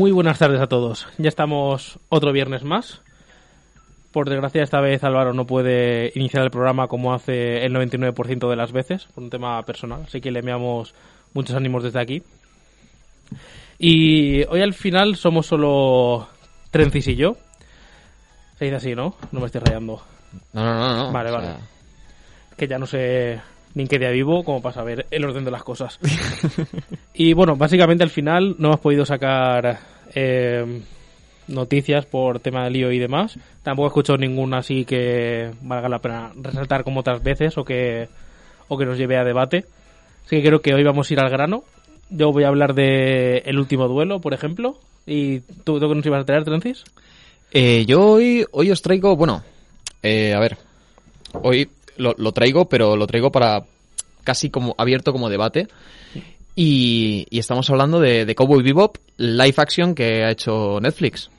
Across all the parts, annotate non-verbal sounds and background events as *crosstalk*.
Muy buenas tardes a todos. Ya estamos otro viernes más. Por desgracia, esta vez Álvaro no puede iniciar el programa como hace el 99% de las veces, por un tema personal. Así que le enviamos muchos ánimos desde aquí. Y hoy al final somos solo Trencis y yo. Se dice así, ¿no? No me estoy rayando. No, no, no, no. Vale, o vale. que ya no sé ni en qué día vivo como para saber el orden de las cosas. *laughs* y bueno, básicamente al final no hemos podido sacar eh, noticias por tema de lío y demás. Tampoco he escuchado ninguna así que valga la pena resaltar como otras veces o que, o que nos lleve a debate. Así que creo que hoy vamos a ir al grano. Yo voy a hablar de el último duelo, por ejemplo. ¿Y tú, tú qué nos ibas a traer, Trencis? eh, yo hoy, hoy os traigo, bueno, eh, a ver, hoy lo, lo traigo, pero lo traigo para casi como abierto como debate. Y, y estamos hablando de, de Cowboy Bebop, live action que ha hecho Netflix.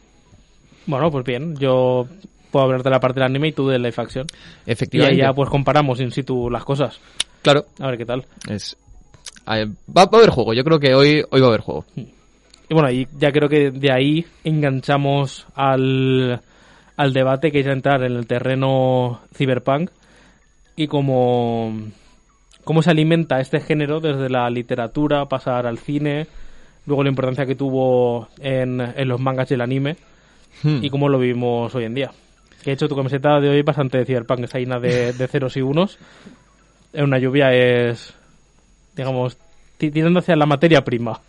Bueno, pues bien, yo puedo hablar de la parte del anime y tú de live action. Y ahí Efectivamente. ya pues comparamos in situ las cosas. Claro, A ver qué tal. es, va, va a haber juego. Yo creo que hoy, hoy va a haber juego. Y bueno, y ya creo que de ahí enganchamos al, al debate que es entrar en el terreno cyberpunk y cómo, cómo se alimenta este género desde la literatura, pasar al cine, luego la importancia que tuvo en, en los mangas y el anime Hmm. y cómo lo vivimos hoy en día. Que de hecho tu camiseta de hoy es bastante de cyberpunk, está llena de, de ceros y unos. En una lluvia es, digamos, ti- tirando hacia la materia prima.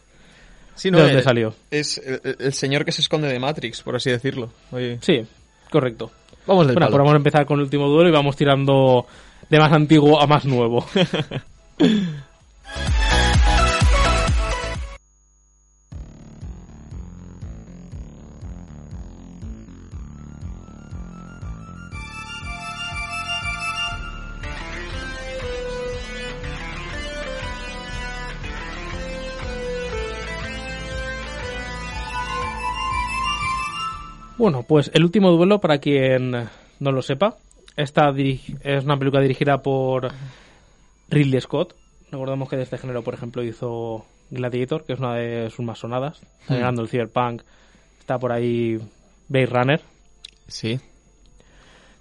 Sí, ¿De dónde salió? Es el, el señor que se esconde de Matrix, por así decirlo. Oye, Sí, correcto. vamos del Bueno, palo. pues vamos a empezar con el último duelo y vamos tirando de más antiguo a más nuevo. *laughs* Bueno, pues el último duelo, para quien no lo sepa, diri- es una película dirigida por Ridley Scott. Recordemos que de este género, por ejemplo, hizo Gladiator, que es una de sus más sonadas. Está Hmm. el cyberpunk. Está por ahí Blade Runner. Sí.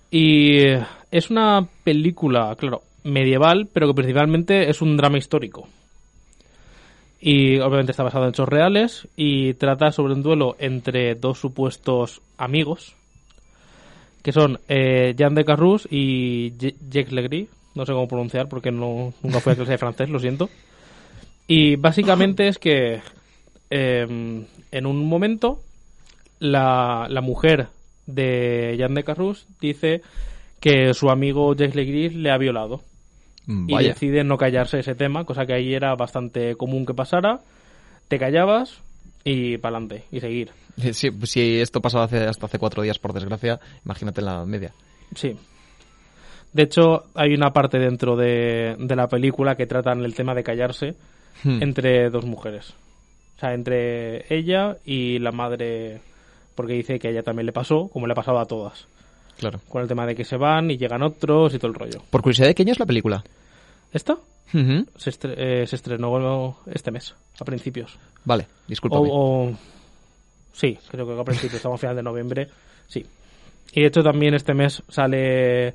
Y es una película, claro, medieval, pero que principalmente es un drama histórico. Y obviamente está basado en hechos reales y trata sobre un duelo entre dos supuestos amigos, que son eh, Jean de Carrus y Jacques Legris. No sé cómo pronunciar porque no, nunca fui a clase de francés, lo siento. Y básicamente es que eh, en un momento la, la mujer de Jean de Carrus dice que su amigo Jacques Legris le ha violado y Vaya. decide no callarse ese tema, cosa que ahí era bastante común que pasara. Te callabas y para adelante y seguir. *laughs* Pues si esto pasaba hace, hasta hace cuatro días, por desgracia, imagínate en la media. Sí. De hecho, hay una parte dentro de, de la película que tratan el tema de callarse Hmm. entre dos mujeres. O sea, entre ella y la madre, porque dice que a ella también le pasó, como le ha pasado a todas. Claro. Con el tema de que se van y llegan otros y todo el rollo. Por curiosidad, ¿de qué año es la película? ¿Esta? Se, estre- eh, se estrenó este mes, a principios. Vale, discúlpame. O, o- Sí, creo que a principios, estamos a final de noviembre. Sí. Y de hecho también este mes sale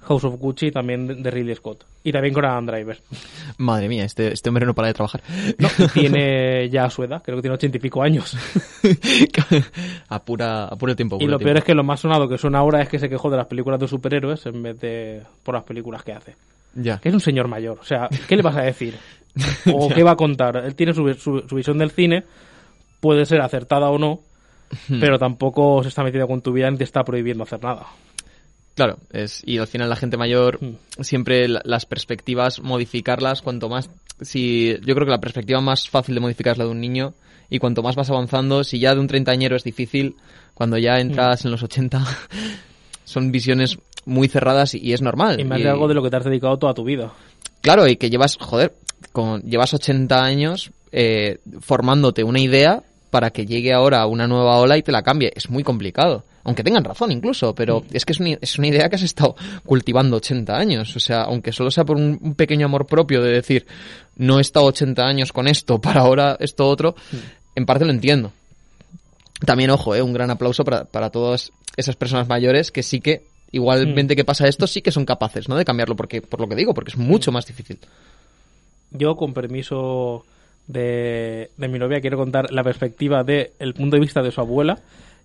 House of Gucci, también de- Ridley Scott. Y también con Adam Driver. Madre mía, este, este hombre no para de trabajar. No, *laughs* tiene ya su edad, creo que tiene ochenta y pico años. *laughs* apura, apura el tiempo. Y lo peor es que lo más sonado que suena ahora es que se quejó de las películas de superhéroes en vez de por las películas que hace. Ya. Que es un señor mayor. O sea, ¿qué le vas a decir? *laughs* ¿O qué va a contar? Él tiene su, su- su visión del cine, puede ser acertada o no, pero tampoco se está metiendo con tu vida ni te está prohibiendo hacer nada. Claro, es, y al final la gente mayor, Mm. siempre la- las perspectivas, modificarlas, cuanto más, si, yo creo que la perspectiva más fácil de modificar es la de un niño, y cuanto más vas avanzando, si ya de un treintañero es difícil, cuando ya Mm. entras en los 80, *laughs* son visiones muy cerradas y, es normal. Y más de algo de lo que te has dedicado toda tu vida. Claro, y que llevas, joder, con, llevas 80 años eh, formándote una idea para que llegue ahora una nueva ola y te la cambie. Es muy complicado. Aunque tengan razón incluso, pero es que es una, es una idea que has estado cultivando 80 años. O sea, aunque solo sea por un, un pequeño amor propio de decir, no he estado 80 años con esto, *laughs* para ahora esto otro, en parte lo entiendo. también, ojo, eh, un gran aplauso para, para todas esas personas mayores que sí que, igualmente que pasa esto, sí que son capaces, ¿no? De cambiarlo, porque, por lo que digo, porque es mucho más difícil. Yo, con permiso de, de mi novia, quiero contar la perspectiva del el punto de vista de su abuela.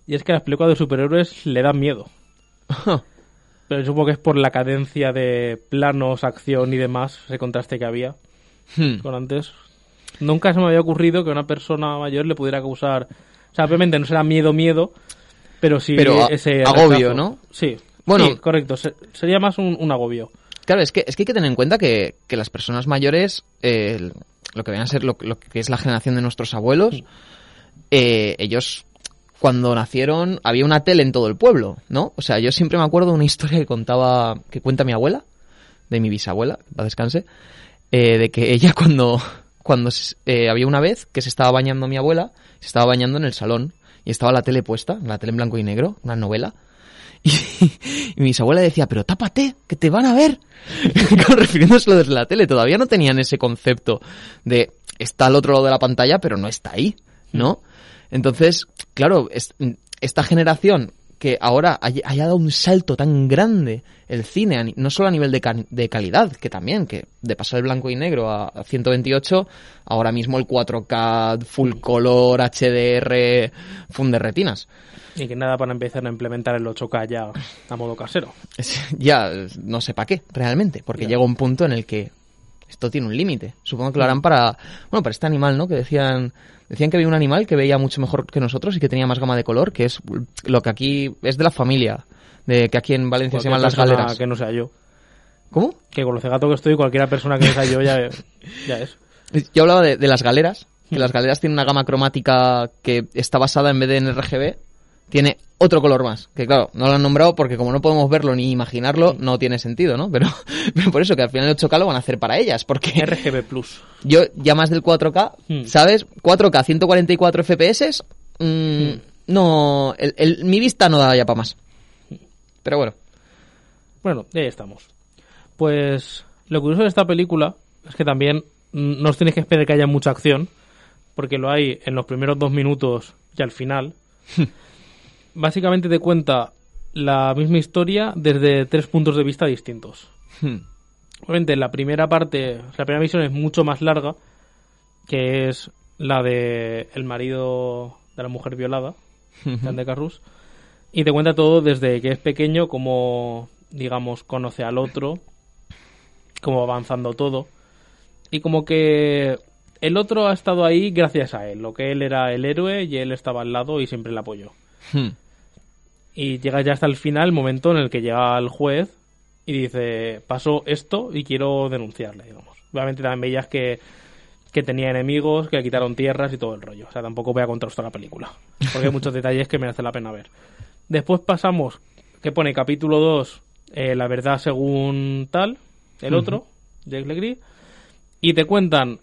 Y es que las películas de superhéroes le dan miedo. *laughs* Pero supongo que es por la cadencia de planos, acción y demás, ese contraste que había Hmm. con antes. Nunca se me había ocurrido que una persona mayor le pudiera causar. O sea, obviamente no será miedo, miedo, pero sí Pero ese. agobio. ¿no? Sí. Bueno. Sí, correcto. Se- sería más un, un agobio. Claro, es que, es que hay que tener en cuenta que, que las personas mayores, eh, lo que vayan a ser lo, lo que es la generación de nuestros abuelos, eh, ellos cuando nacieron había una tele en todo el pueblo, ¿no? O sea, yo siempre me acuerdo de una historia que contaba, que cuenta mi abuela, de mi bisabuela, que paz descanse, eh, de que ella *laughs* cuando, cuando eh, había una vez que se estaba bañando mi abuela, se estaba bañando en el salón y estaba la tele puesta, la tele en blanco y negro, una novela, *laughs* y, y mi bisabuela decía, pero tápate, que te van a ver. *laughs* Refiriéndoselo desde la tele, todavía no tenían ese concepto de está al otro lado de la pantalla, pero no está ahí, ¿no? Entonces, claro, es- esta generación que ahora hay- haya dado un salto tan grande el cine, no solo a nivel de, ca- de calidad, que también, que de pasar el blanco y negro a, a 128, ahora mismo el 4K, full color, HDR, funde retinas. Y que nada para empezar a implementar el 8K ya a modo casero. Ya no sé para qué, realmente, porque Ya. llega un punto en el que esto tiene un límite. Supongo que lo harán para, bueno, para este animal, ¿no? Que decían, decían que había un animal que veía mucho mejor que nosotros y que tenía más gama de color, que es lo que aquí es de la familia, de que aquí en Valencia se llaman las galeras. Que no sea yo. ¿Cómo? Que con lo cegato que estoy, cualquiera persona que no sea yo ya, ya es. *laughs* Yo hablaba de, de las galeras, que Hmm. las galeras tienen una gama cromática que está basada en vez de en RGB, tiene otro color más. Que claro, no lo han nombrado porque como no podemos verlo ni imaginarlo, no tiene sentido, ¿no? *laughs* Pero, pero por eso que al final el 8K lo van a hacer para ellas, porque RGB Plus. *laughs* yo ya más del 4K, Hmm. ¿sabes? 4K, 144 FPS, mm, no, el- el- mi vista no da ya para más. Pero bueno, Bueno, ya estamos. Pues lo curioso de esta película es que también mm, no os tenéis que esperar que haya mucha acción, porque lo hay en los primeros dos minutos y al final. *laughs* Básicamente te cuenta la misma historia desde tres puntos de vista distintos. hmm, Obviamente la primera parte, la primera misión es mucho más larga, que es la de el marido de la mujer violada, de Carrus, y te cuenta todo desde que es pequeño, como digamos conoce al otro, cómo va avanzando todo, y como que el otro ha estado ahí gracias a él, lo que él era el héroe y él estaba al lado y siempre le apoyó. hmm, Y llega ya hasta el final, el momento en el que llega el juez y dice, pasó esto y quiero denunciarle, digamos. Obviamente también veías que, que tenía enemigos, que le quitaron tierras y todo el rollo. O sea, tampoco voy a contaros toda la película, porque hay muchos *laughs* detalles que merece la pena ver. Después pasamos, que pone capítulo 2, eh, la verdad según tal, el otro, Jake Legree, y te cuentan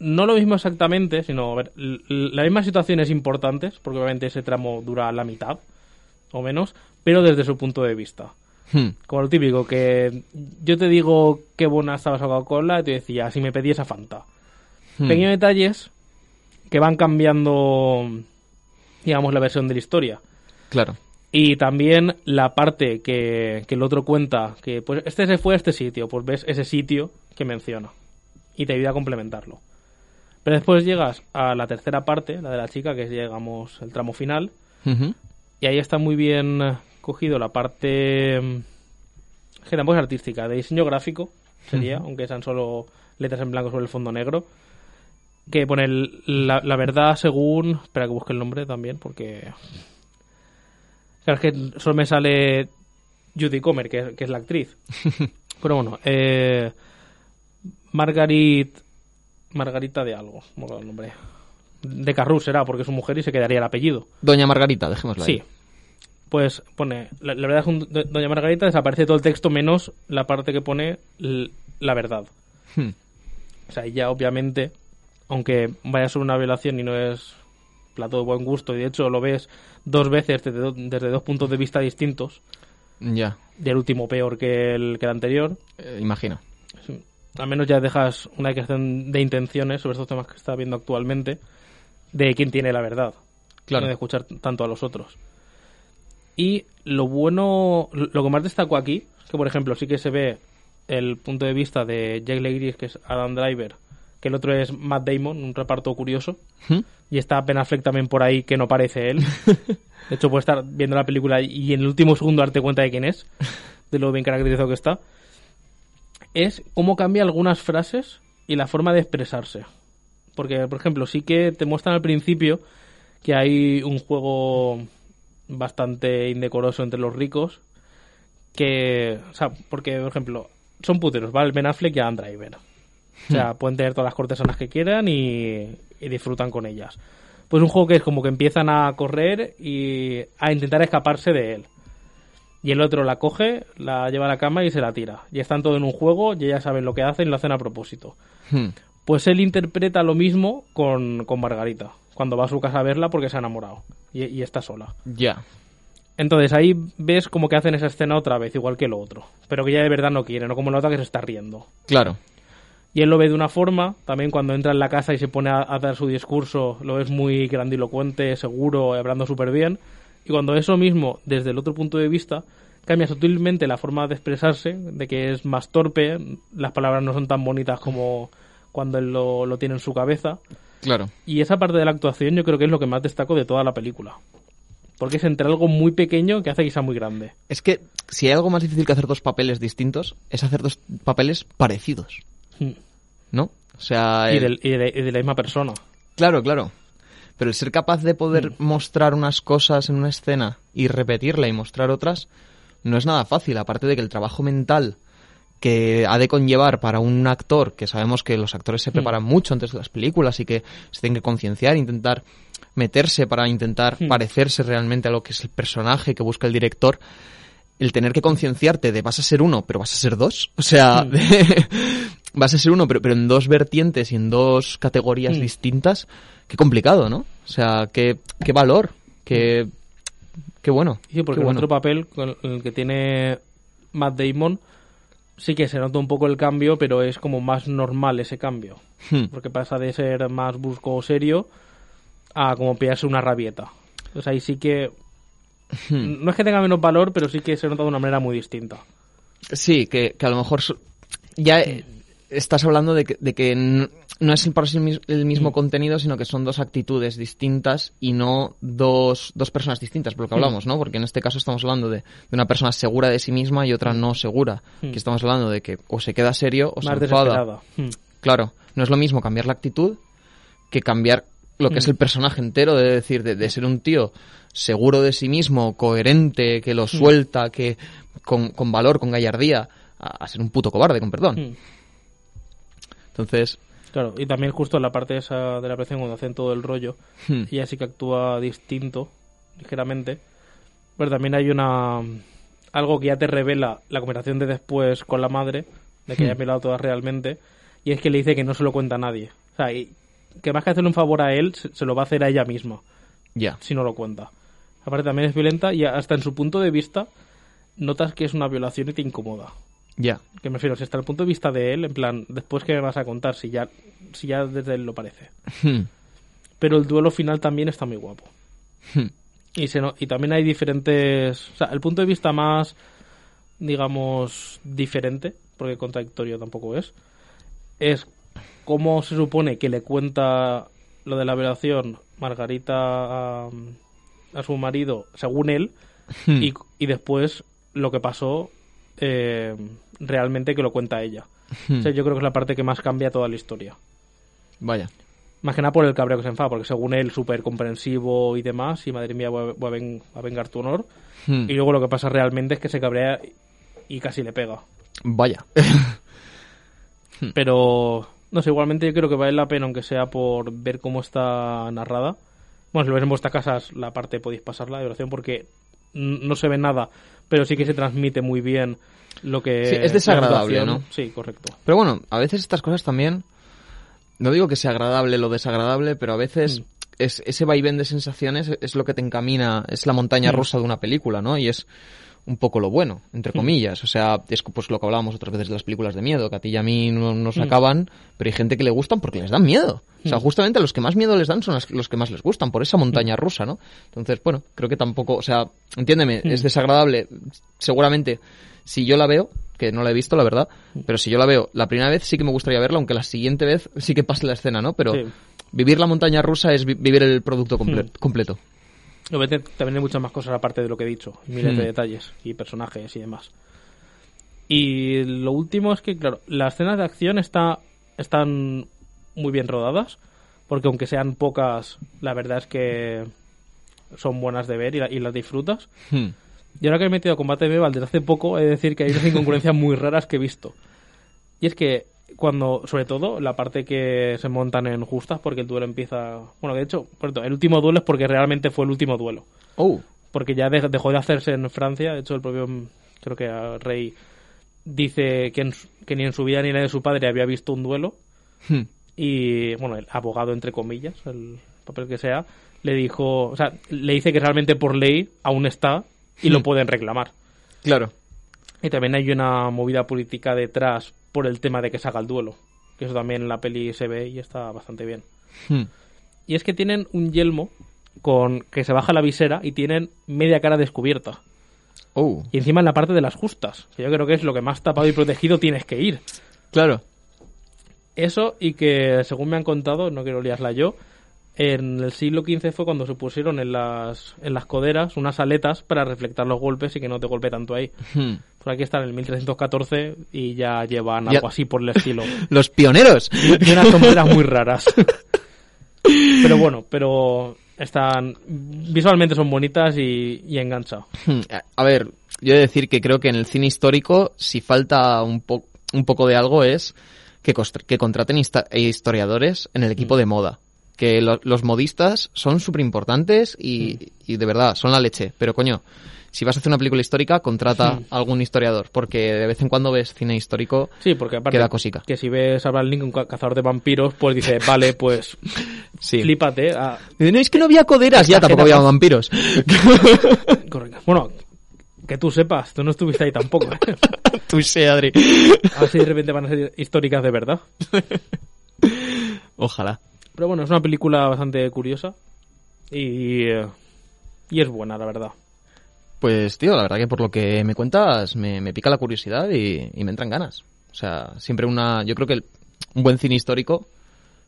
no lo mismo exactamente, sino a ver, las mismas situaciones importantes, porque obviamente ese tramo dura la mitad o menos, pero desde su punto de vista. hmm, Como lo típico, que yo te digo qué buena estaba esa Coca-Cola y te decía, si me pedí esa Fanta. hmm. Pequeños detalles que van cambiando, digamos, la versión de la historia. Claro. Y también la parte que, que el otro cuenta, que pues este se fue a este sitio, pues ves ese sitio que menciona. Y te ayuda a complementarlo. Pero después llegas a la tercera parte, la de la chica, que es, digamos, el tramo final. Ujú. Y ahí está muy bien eh, cogido la parte mm, que tampoco es artística, de diseño gráfico, sería, aunque sean solo letras en blanco sobre el fondo negro. Que pone el- la, la verdad según. Espera que busque el nombre también, porque. Claro, es que solo me sale Judy Comer, que, es- que es la actriz. *laughs* Pero bueno, eh, Margarit. Margarita de algo, no el nombre. De Carrus será, porque es su mujer y se quedaría el apellido. Doña Margarita, dejémoslo ahí. Sí. Pues pone, la, la verdad es Doña Margarita desaparece todo el texto menos la parte que pone la verdad. Hmm. O sea, ya obviamente, aunque vaya sobre una violación y no es plato de buen gusto, y de hecho lo ves dos veces desde, do- desde dos puntos de vista distintos, Ya, y el último peor que el, que el anterior, eh, imagino. al menos ya dejas una declaración de intenciones sobre estos temas que está viendo actualmente de quién tiene la verdad. Claro. de escuchar tanto a los otros. Y lo bueno, lo que más destaco aquí, es que por ejemplo sí que se ve el punto de vista de Jake Legris, que es Adam Driver, que el otro es Matt Damon, un reparto curioso, ¿Mm? y está Ben Affleck también por ahí que no parece él. *laughs* De hecho, puedes estar viendo la película y en el último segundo darte cuenta de quién es, de lo bien caracterizado que está. Es cómo cambia algunas frases y la forma de expresarse. Porque, por ejemplo, sí que te muestran al principio que hay un juego bastante indecoroso entre los ricos. Que, o sea, porque, por ejemplo, son puteros, ¿vale? Ben Affleck y Adam Driver. O sea, pueden tener todas las cortesanas que quieran y, y disfrutan con ellas. Pues un juego que es como que empiezan a correr y a intentar escaparse de él. Y el otro la coge, la lleva a la cama y se la tira. Y están todos en un juego y ellas saben lo que hacen y lo hacen a propósito. Hmm. Pues él interpreta lo mismo con, con Margarita, cuando va a su casa a verla porque se ha enamorado y, y está sola. Ya. Entonces ahí ves como que hacen esa escena otra vez, igual que lo otro. Pero que ya de verdad no quiere, no como la otra que se está riendo. Claro. Y él lo ve de una forma, también cuando entra en la casa y se pone a, a dar su discurso, lo ves muy grandilocuente, seguro, hablando súper bien. Y cuando eso mismo, desde el otro punto de vista, cambia sutilmente la forma de expresarse, de que es más torpe, las palabras no son tan bonitas como cuando él lo, lo tiene en su cabeza. Claro. Y esa parte de la actuación yo creo que es lo que más destaco de toda la película. Porque es entre algo muy pequeño que hace que sea muy grande. Es que si hay algo más difícil que hacer dos papeles distintos, es hacer dos papeles parecidos, ¿no? O sea, Y, el- del- y de, y de la misma persona. claro, claro. Pero el ser capaz de poder mostrar unas cosas en una escena y repetirla y mostrar otras no es nada fácil, aparte de que el trabajo mental que ha de conllevar para un actor, que sabemos que los actores se preparan mucho antes de las películas y que se tienen que concienciar, intentar meterse para intentar Hmm. parecerse realmente a lo que es el personaje que busca el director, el tener que concienciarte de vas a ser uno, pero vas a ser dos, o sea, de- *laughs* vas a ser uno, pero, pero en dos vertientes y en dos categorías distintas, qué complicado, ¿no? O sea, qué, qué valor, qué, qué bueno. Sí, porque qué el otro papel con el que tiene Matt Damon sí que se nota un poco el cambio, pero es como más normal ese cambio. Hmm. Porque pasa de ser más brusco o serio a como pillarse una rabieta. Sea, ahí sí que... Hmm. No es que tenga menos valor, pero sí que se nota de una manera muy distinta. Sí, que, que a lo mejor ya eh, estás hablando de que, de que no es el mismo contenido, sino que son dos actitudes distintas y no dos, dos personas distintas, por lo que hablamos, ¿no? Porque en este caso estamos hablando de, de una persona segura de sí misma y otra no segura. Mm. Aquí estamos hablando de que o se queda serio o más se enfada. Hmm. Claro, no es lo mismo cambiar la actitud que cambiar lo que es Mm. el personaje entero, de decir, de, de ser un tío seguro de sí mismo, coherente, que Mm. lo suelta, que con, con valor, con gallardía, a, a ser un puto cobarde, con perdón. Entonces, Claro, y también justo en la parte esa de la presión cuando hacen todo el rollo, hmm, ella sí que actúa distinto, ligeramente. Pero también hay una algo que ya te revela la conversación de después con la madre, de que Hmm. haya pelado todas realmente, y es que le dice que no se lo cuenta a nadie. O sea, y que más que hacerle un favor a él, se, se lo va a hacer a ella misma, ya. si no lo cuenta. Aparte también es violenta y hasta en su punto de vista notas que es una violación y te incomoda. Ya. Que me refiero, si está el punto de vista de él, en plan, después que me vas a contar, si ya, si ya desde él lo parece. Hmm, Pero el duelo final también está muy guapo. hmm, Y, se no- y también hay diferentes... O sea, el punto de vista más, digamos, diferente, porque contradictorio tampoco es, es cómo se supone que le cuenta lo de la violación Margarita a, a su marido, según él, hmm. y, y después lo que pasó eh, realmente que lo cuenta ella. Hmm. O sea, yo creo que es la parte que más cambia toda la historia. Vaya. Más que nada por el cabreo que se enfada, porque según él, súper comprensivo y demás, y madre mía, voy a, voy a ven- a vengar tu honor. Hmm. Y luego lo que pasa realmente es que se cabrea y casi le pega. Vaya. *laughs* Pero, no sé, igualmente yo creo que vale la pena, aunque sea por ver cómo está narrada. Bueno, si lo ves en vuestras casas, la parte podéis pasarla de oración porque no se ve nada, pero sí que se transmite muy bien lo que... Sí, es desagradable. ¿no? Sí, correcto. Pero bueno, a veces estas cosas también. No digo que sea agradable lo desagradable, pero a veces Mm. es, ese vaivén de sensaciones es lo que te encamina, es la montaña Mm. rusa de una película, ¿no? Y es un poco lo bueno, entre comillas. O sea, es pues lo que hablábamos otras veces de las películas de miedo, que a ti y a mí no nos acaban, pero hay gente que le gustan porque les dan miedo. O sea, justamente los que más miedo les dan son los que más les gustan, por esa montaña rusa, ¿no? Entonces, bueno, creo que tampoco, o sea, entiéndeme, es desagradable. Seguramente, si yo la veo, que no la he visto, la verdad, pero si yo la veo la primera vez sí que me gustaría verla, aunque la siguiente vez sí que pase la escena, ¿no? Pero Sí. vivir la montaña rusa es vi- vivir el producto comple- completo. Obviamente también hay muchas más cosas aparte de lo que he dicho, miles Hmm. de detalles y personajes y demás. Y lo último es que, claro, las escenas de acción está, están muy bien rodadas, porque aunque sean pocas, la verdad es que son buenas de ver y, la- y las disfrutas. Hmm. Y ahora que he metido a combate medieval desde hace poco, he de decir que hay unas incongruencias muy raras que he visto. Y es que cuando, sobre todo, la parte que se montan en justas, porque el duelo empieza... Bueno, de hecho, el último duelo es porque realmente fue el último duelo. Oh, Porque ya de- dejó de hacerse en Francia. De hecho, el propio, creo que el rey dice que, en que ni en su vida ni en la de su padre había visto un duelo. Hmm. Y, bueno, el abogado, entre comillas, el papel que sea, le dijo... O sea, le dice que realmente por ley aún está y lo Hmm. pueden reclamar. claro. Y también hay una movida política detrás por el tema de que se haga el duelo. Que eso también en la peli se ve y está bastante bien. Hmm. Y es que tienen un yelmo con que se baja la visera y tienen media cara descubierta. Oh, Y encima en la parte de las justas. Que yo creo que es lo que más tapado y protegido tienes que ir. claro. Eso y que, según me han contado, no quiero liarla yo, en el siglo XV fue cuando se pusieron en las, en las coderas unas aletas para reflectar los golpes y que no te golpee tanto ahí. Hmm. Por aquí está en el 1314 y ya llevan Ya- algo así por el estilo. *laughs* Los pioneros. y unas sombreras muy raras. *laughs* pero bueno, pero están visualmente son bonitas y, y engancha. Hmm, A ver, yo he de decir que creo que en el cine histórico, si falta un, po- un poco de algo, es que, contraten hista- historiadores en el equipo de moda. Que lo- los modistas son súper importantes y, y de verdad, son la leche. Pero coño, si vas a hacer una película histórica, contrata a algún historiador. Porque de vez en cuando ves cine histórico. Sí, porque aparte Queda cosica. que si ves a Abraham Lincoln ca- cazador de vampiros, pues dice, vale, pues *laughs* Sí. flípate. ah, No, es que no había coderas, ya tampoco había vampiros. *laughs* correcto. Bueno, que tú sepas, tú no estuviste ahí tampoco. ¿eh? *laughs* Tú sé, Adri. A ver si de repente van a ser históricas de verdad. Ojalá. Pero bueno, es una película bastante curiosa y, eh, y es buena, la verdad. Pues, tío, la verdad que por lo que me cuentas me, me pica la curiosidad y, y me entran ganas. O sea, siempre una... Yo creo que el- un buen cine histórico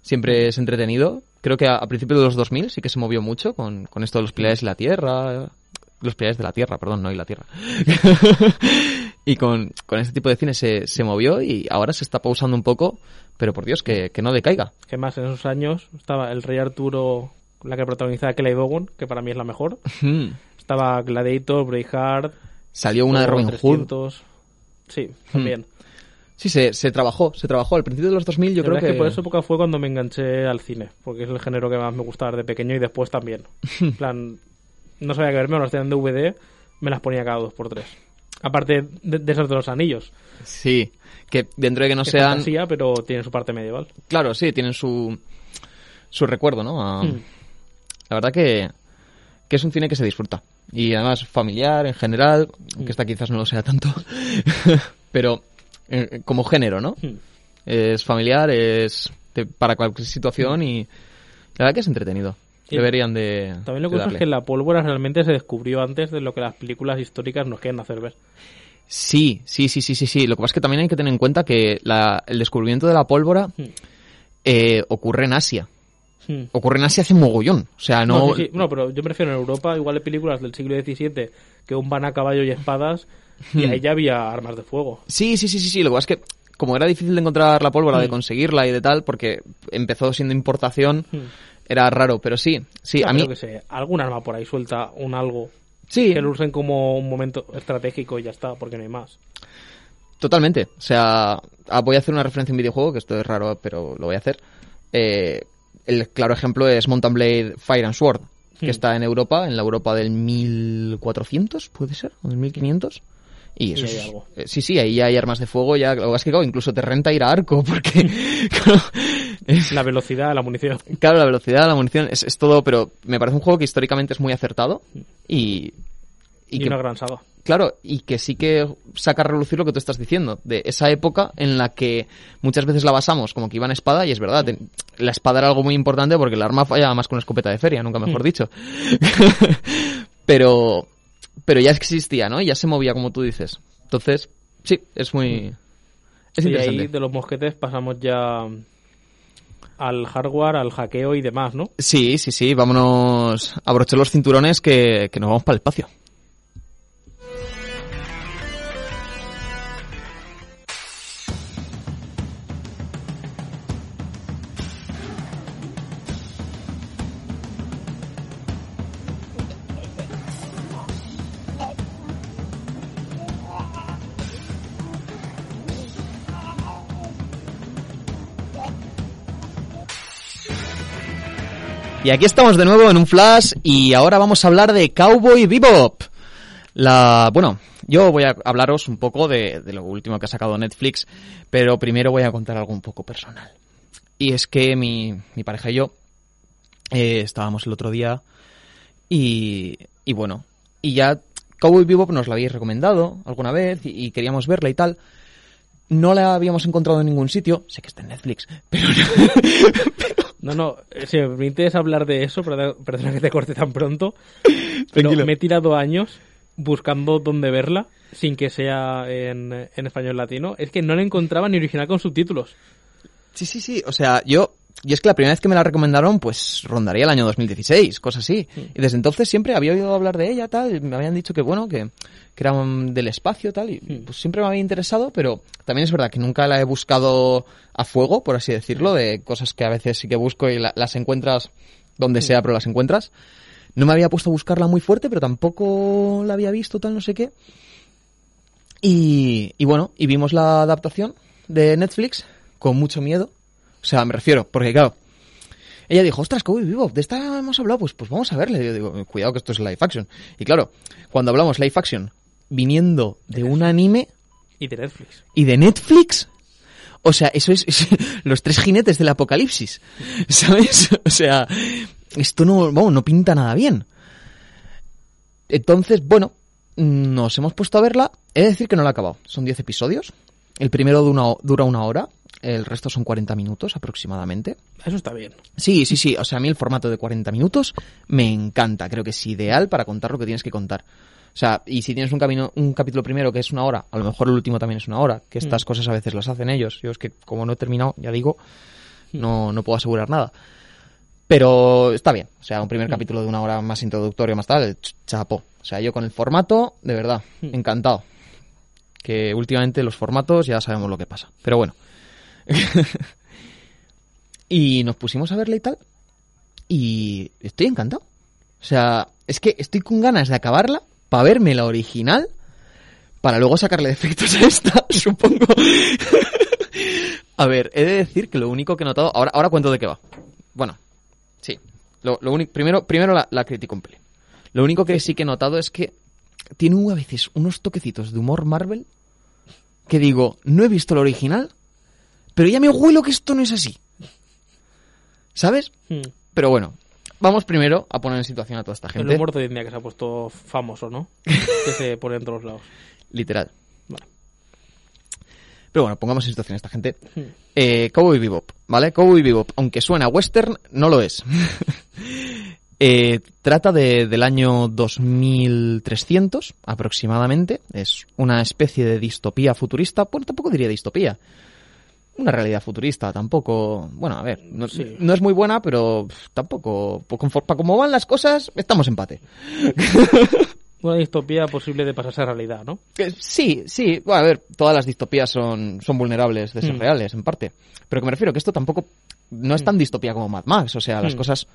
siempre es entretenido. Creo que a, a principios de los 2000 sí que se movió mucho con, con esto de los pilares de la Tierra. Los pilares de la Tierra, perdón, no y la Tierra. *laughs* y con, con este tipo de cine se, se movió y ahora se está pausando un poco, pero por Dios, que, que no decaiga. Que más en esos años estaba el Rey Arturo, la que protagonizaba Kelly Bowen, que para mí es la mejor. *laughs* Hmm. Estaba Gladiator, Braveheart. Salió una de Robin Hood. 300. Sí, también. Sí, se, se trabajó, se trabajó. Al principio de los 2000 yo La creo que... es que por esa época fue cuando me enganché al cine, porque es el género que más me gustaba de pequeño y después también. *laughs* En plan, no sabía que verme, me las tenían en DVD, me las ponía cada dos por tres. Aparte de, de esas de los anillos. Sí, que dentro de que no Es sean... fantasía, pero tiene su parte medieval. Claro, sí, tienen su, su recuerdo, ¿no? A- Mm. La verdad que, que es un cine que se disfruta. Y además familiar en general, aunque esta quizás no lo sea tanto, *laughs* pero eh, como género, ¿no? Mm. Es familiar, es de- para cualquier situación y la verdad que es entretenido. Deberían de También lo pasa es que la pólvora realmente se descubrió antes de lo que las películas históricas nos quieren hacer ver. Sí, sí, sí, sí, sí, sí. Lo que pasa es que también hay que tener en cuenta que la- el descubrimiento de la pólvora Mm. eh, ocurre en Asia. Mm. Ocurre en Asia hace mogollón. O sea, no... No, sí, sí. No, pero yo prefiero en Europa, igual de películas del siglo XVII, que un van a caballo y espadas, y Hmm. ahí ya había armas de fuego. Sí, sí, sí, sí, sí. Lo que pasa es que como era difícil de encontrar la pólvora, de Mm. conseguirla y de tal, porque empezó siendo importación, Mm. era raro. Pero sí, sí, Ya, a mí... que sé, algún arma por ahí suelta, un algo, Sí, que lo usen como un momento estratégico y ya está, porque no hay más. totalmente. O sea, ah, voy a hacer una referencia en videojuego, que esto es raro, pero lo voy a hacer. Eh, el claro ejemplo es Mountain Blade Fire and Sword, que Hmm. está en Europa, en la Europa del 1400, puede ser, o del 1500. Y eso Y es- eh, sí, sí, ahí ya hay armas de fuego, ya, lo es que incluso te renta ir a arco, *laughs* porque claro, es- La velocidad, la munición. Claro, la velocidad, la munición, es, es todo, pero me parece un juego que históricamente es muy acertado y, Y, que, una gran saga. Claro, y que sí que saca a relucir lo que tú estás diciendo, de esa época en la que muchas veces la basamos como que iba en espada, y es verdad, la espada era algo muy importante porque el arma fallaba más con una escopeta de feria, nunca mejor Mm. dicho. *laughs* pero, pero ya existía, ¿no? Y ya se movía como tú dices. Entonces, sí, es muy... Es y interesante. ahí de los mosquetes pasamos ya al hardware, al hackeo y demás, ¿no? Sí, sí, sí, vámonos a brochar los cinturones que, que nos vamos para el espacio. Y aquí estamos de nuevo en un flash y ahora vamos a hablar de Cowboy Bebop. La, bueno, yo voy a hablaros un poco de, lo último que ha sacado Netflix, pero primero voy a contar algo un poco personal. Y es que mi, mi pareja y yo eh, estábamos el otro día y, y bueno, y ya Cowboy Bebop nos la habéis recomendado alguna vez y, queríamos verla y tal. No la habíamos encontrado en ningún sitio, sé que está en Netflix, pero *laughs* No, no, eh, si me permites hablar de eso, perdona, perdona que te corte tan pronto, *laughs* pero Tranquilo. me he tirado años buscando dónde verla sin que sea en, en español latino. Es que no la encontraba ni original con subtítulos. Sí, sí, sí. O sea, yo. Y es que la primera vez que me la recomendaron, pues rondaría el año 2016, cosas así. Y desde entonces siempre había oído hablar de ella, tal. y Me habían dicho que, bueno, que, que era del espacio, tal. Y pues siempre me había interesado, pero también es verdad que nunca la he buscado a fuego, por así decirlo, de cosas que a veces sí que busco y la- las encuentras donde sea, pero las encuentras. No me había puesto a buscarla muy fuerte, pero tampoco la había visto, tal, no sé qué. Y, y bueno, y vimos la adaptación de Netflix con mucho miedo. O sea, me refiero, porque claro, ella dijo, ostras, Cowboy Bebop, de esta hemos hablado, pues, pues vamos a verle. Yo digo, cuidado que esto es live action. Y claro, cuando hablamos live action, viniendo de un anime Y de Netflix. y de Netflix, o sea, eso es, es *laughs* los tres jinetes del apocalipsis, *laughs* ¿sabes? O sea, esto no, vamos, no pinta nada bien. Entonces, bueno, nos hemos puesto a verla. He de decir que no la he acabado. Son 10 episodios. El primero dura una, dura una hora, el resto son 40 minutos aproximadamente. Eso está bien. Sí, sí, sí. O sea, a mí el formato de 40 minutos me encanta. Creo que es ideal para contar lo que tienes que contar. O sea, y si tienes un, camino, un capítulo primero que es una hora, a lo mejor el último también es una hora, que estas Mm. cosas a veces las hacen ellos. Yo es que como no he terminado, ya digo, no, no puedo asegurar nada. Pero está bien. O sea, un primer Mm. capítulo de una hora más introductorio, más tal, ch- chapo. O sea, yo con el formato, de verdad, Mm. encantado. Que últimamente los formatos ya sabemos lo que pasa. Pero bueno. *laughs* y nos pusimos a verla y tal. Y estoy encantado. O sea, es que estoy con ganas de acabarla para verme la original. Para luego sacarle *laughs* defectos a esta, *laughs* supongo. a ver, he de decir que lo único que he notado. Ahora, ahora cuento de qué va. Bueno, sí. Lo, lo primero, primero la, la play. Lo único que sí que he notado es que tiene a veces unos toquecitos de humor Marvel que digo, no he visto la original, pero ya me huelo que esto no es así. ¿Sabes? Mm. Pero bueno, vamos primero a poner en situación a toda esta El gente. humor de hoy en día que se ha puesto famoso, ¿no? *laughs* que se pone en todos lados. Literal. Vale. Pero bueno, pongamos en situación a esta gente. Mm. Eh, Cowboy Bebop, ¿vale? Cowboy Bebop, aunque suena western, no lo es. *laughs* Eh, trata de, del año 2300 aproximadamente. Es una especie de distopía futurista. Bueno, tampoco diría distopía. Una realidad futurista, tampoco. Bueno, a ver, no, Sí. no es muy buena, pero tampoco. Pues, Para como van las cosas, estamos empate. *laughs* Una distopía posible de pasarse a realidad, ¿no? Que Sí, sí. Bueno, a ver, todas las distopías son, son vulnerables de ser Mm. reales, en parte. Pero que me refiero que esto tampoco no es tan distopía como Mad Max. O sea, las Mm. cosas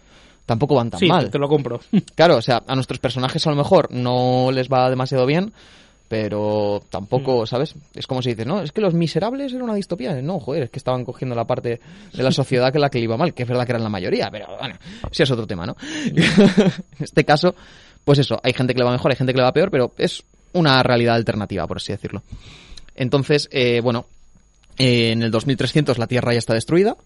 tampoco van tan sí, mal. te lo compro. Claro, o sea, a nuestros personajes a lo mejor no les va demasiado bien, pero Mm. tampoco, ¿sabes? Es como se dice, no, es que los miserables era una distopía. No, joder, es que estaban cogiendo la parte de la sociedad que la que le iba mal, que es verdad que eran la mayoría, pero bueno, ese es otro tema, ¿no? en *laughs* este caso, pues eso, hay gente que le va mejor, hay gente que le va peor, pero es una realidad alternativa, por así decirlo. Entonces, eh, bueno, eh, en el 2300 la Tierra ya está destruida.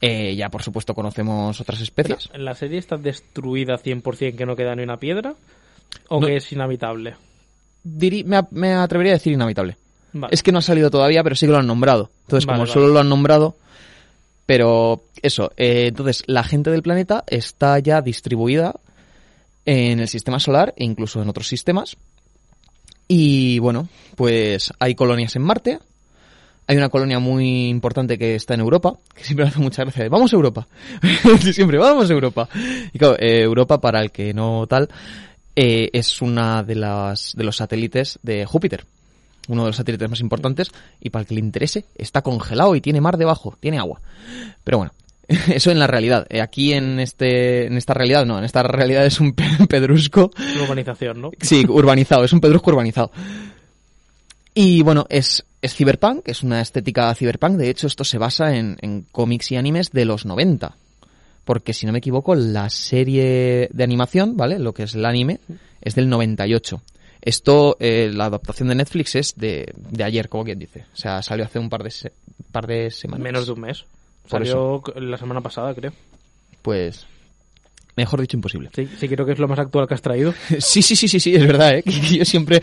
Eh, ya, por supuesto, conocemos otras especies. ¿En la serie está destruida 100% que no queda ni una piedra? ¿O No- que es inhabitable? Diri- me, me atrevería a decir inhabitable. Vale. Es que no ha salido todavía, pero sí que lo han nombrado. Entonces, Vale, como vale. solo lo han nombrado, pero eso, eh, entonces la gente del planeta está ya distribuida en el sistema solar e incluso en otros sistemas. Y bueno, pues hay colonias en Marte. Hay una colonia muy importante que está en Europa, que siempre me hace mucha gracia. de, Vamos a Europa. *laughs* siempre, vamos a Europa. Y claro, eh, Europa, para el que no tal, eh, es una de las de los satélites de Júpiter. Uno de los satélites más importantes. Y para el que le interese, está congelado y tiene mar debajo, tiene agua. Pero bueno, *laughs* eso en la realidad. Eh, Aquí en este en esta realidad, no, en esta realidad es un pe- *laughs* pedrusco urbanización, ¿no? Sí, urbanizado, es un pedrusco urbanizado. Y bueno, es, es cyberpunk, es una estética cyberpunk. De hecho, esto se basa en, en cómics y animes de los 90. Porque si no me equivoco, la serie de animación, ¿vale? Lo que es el anime, es del 98. Esto, eh, la adaptación de Netflix es de, de ayer, como quien dice. O sea, salió hace un par de, se- par de semanas. Menos de un mes. Por Salió la semana pasada, creo. Pues, mejor dicho, imposible. Sí, sí creo que es lo más actual que has traído. *laughs* Sí, sí, sí, sí, sí, es verdad, ¿eh? Que, yo siempre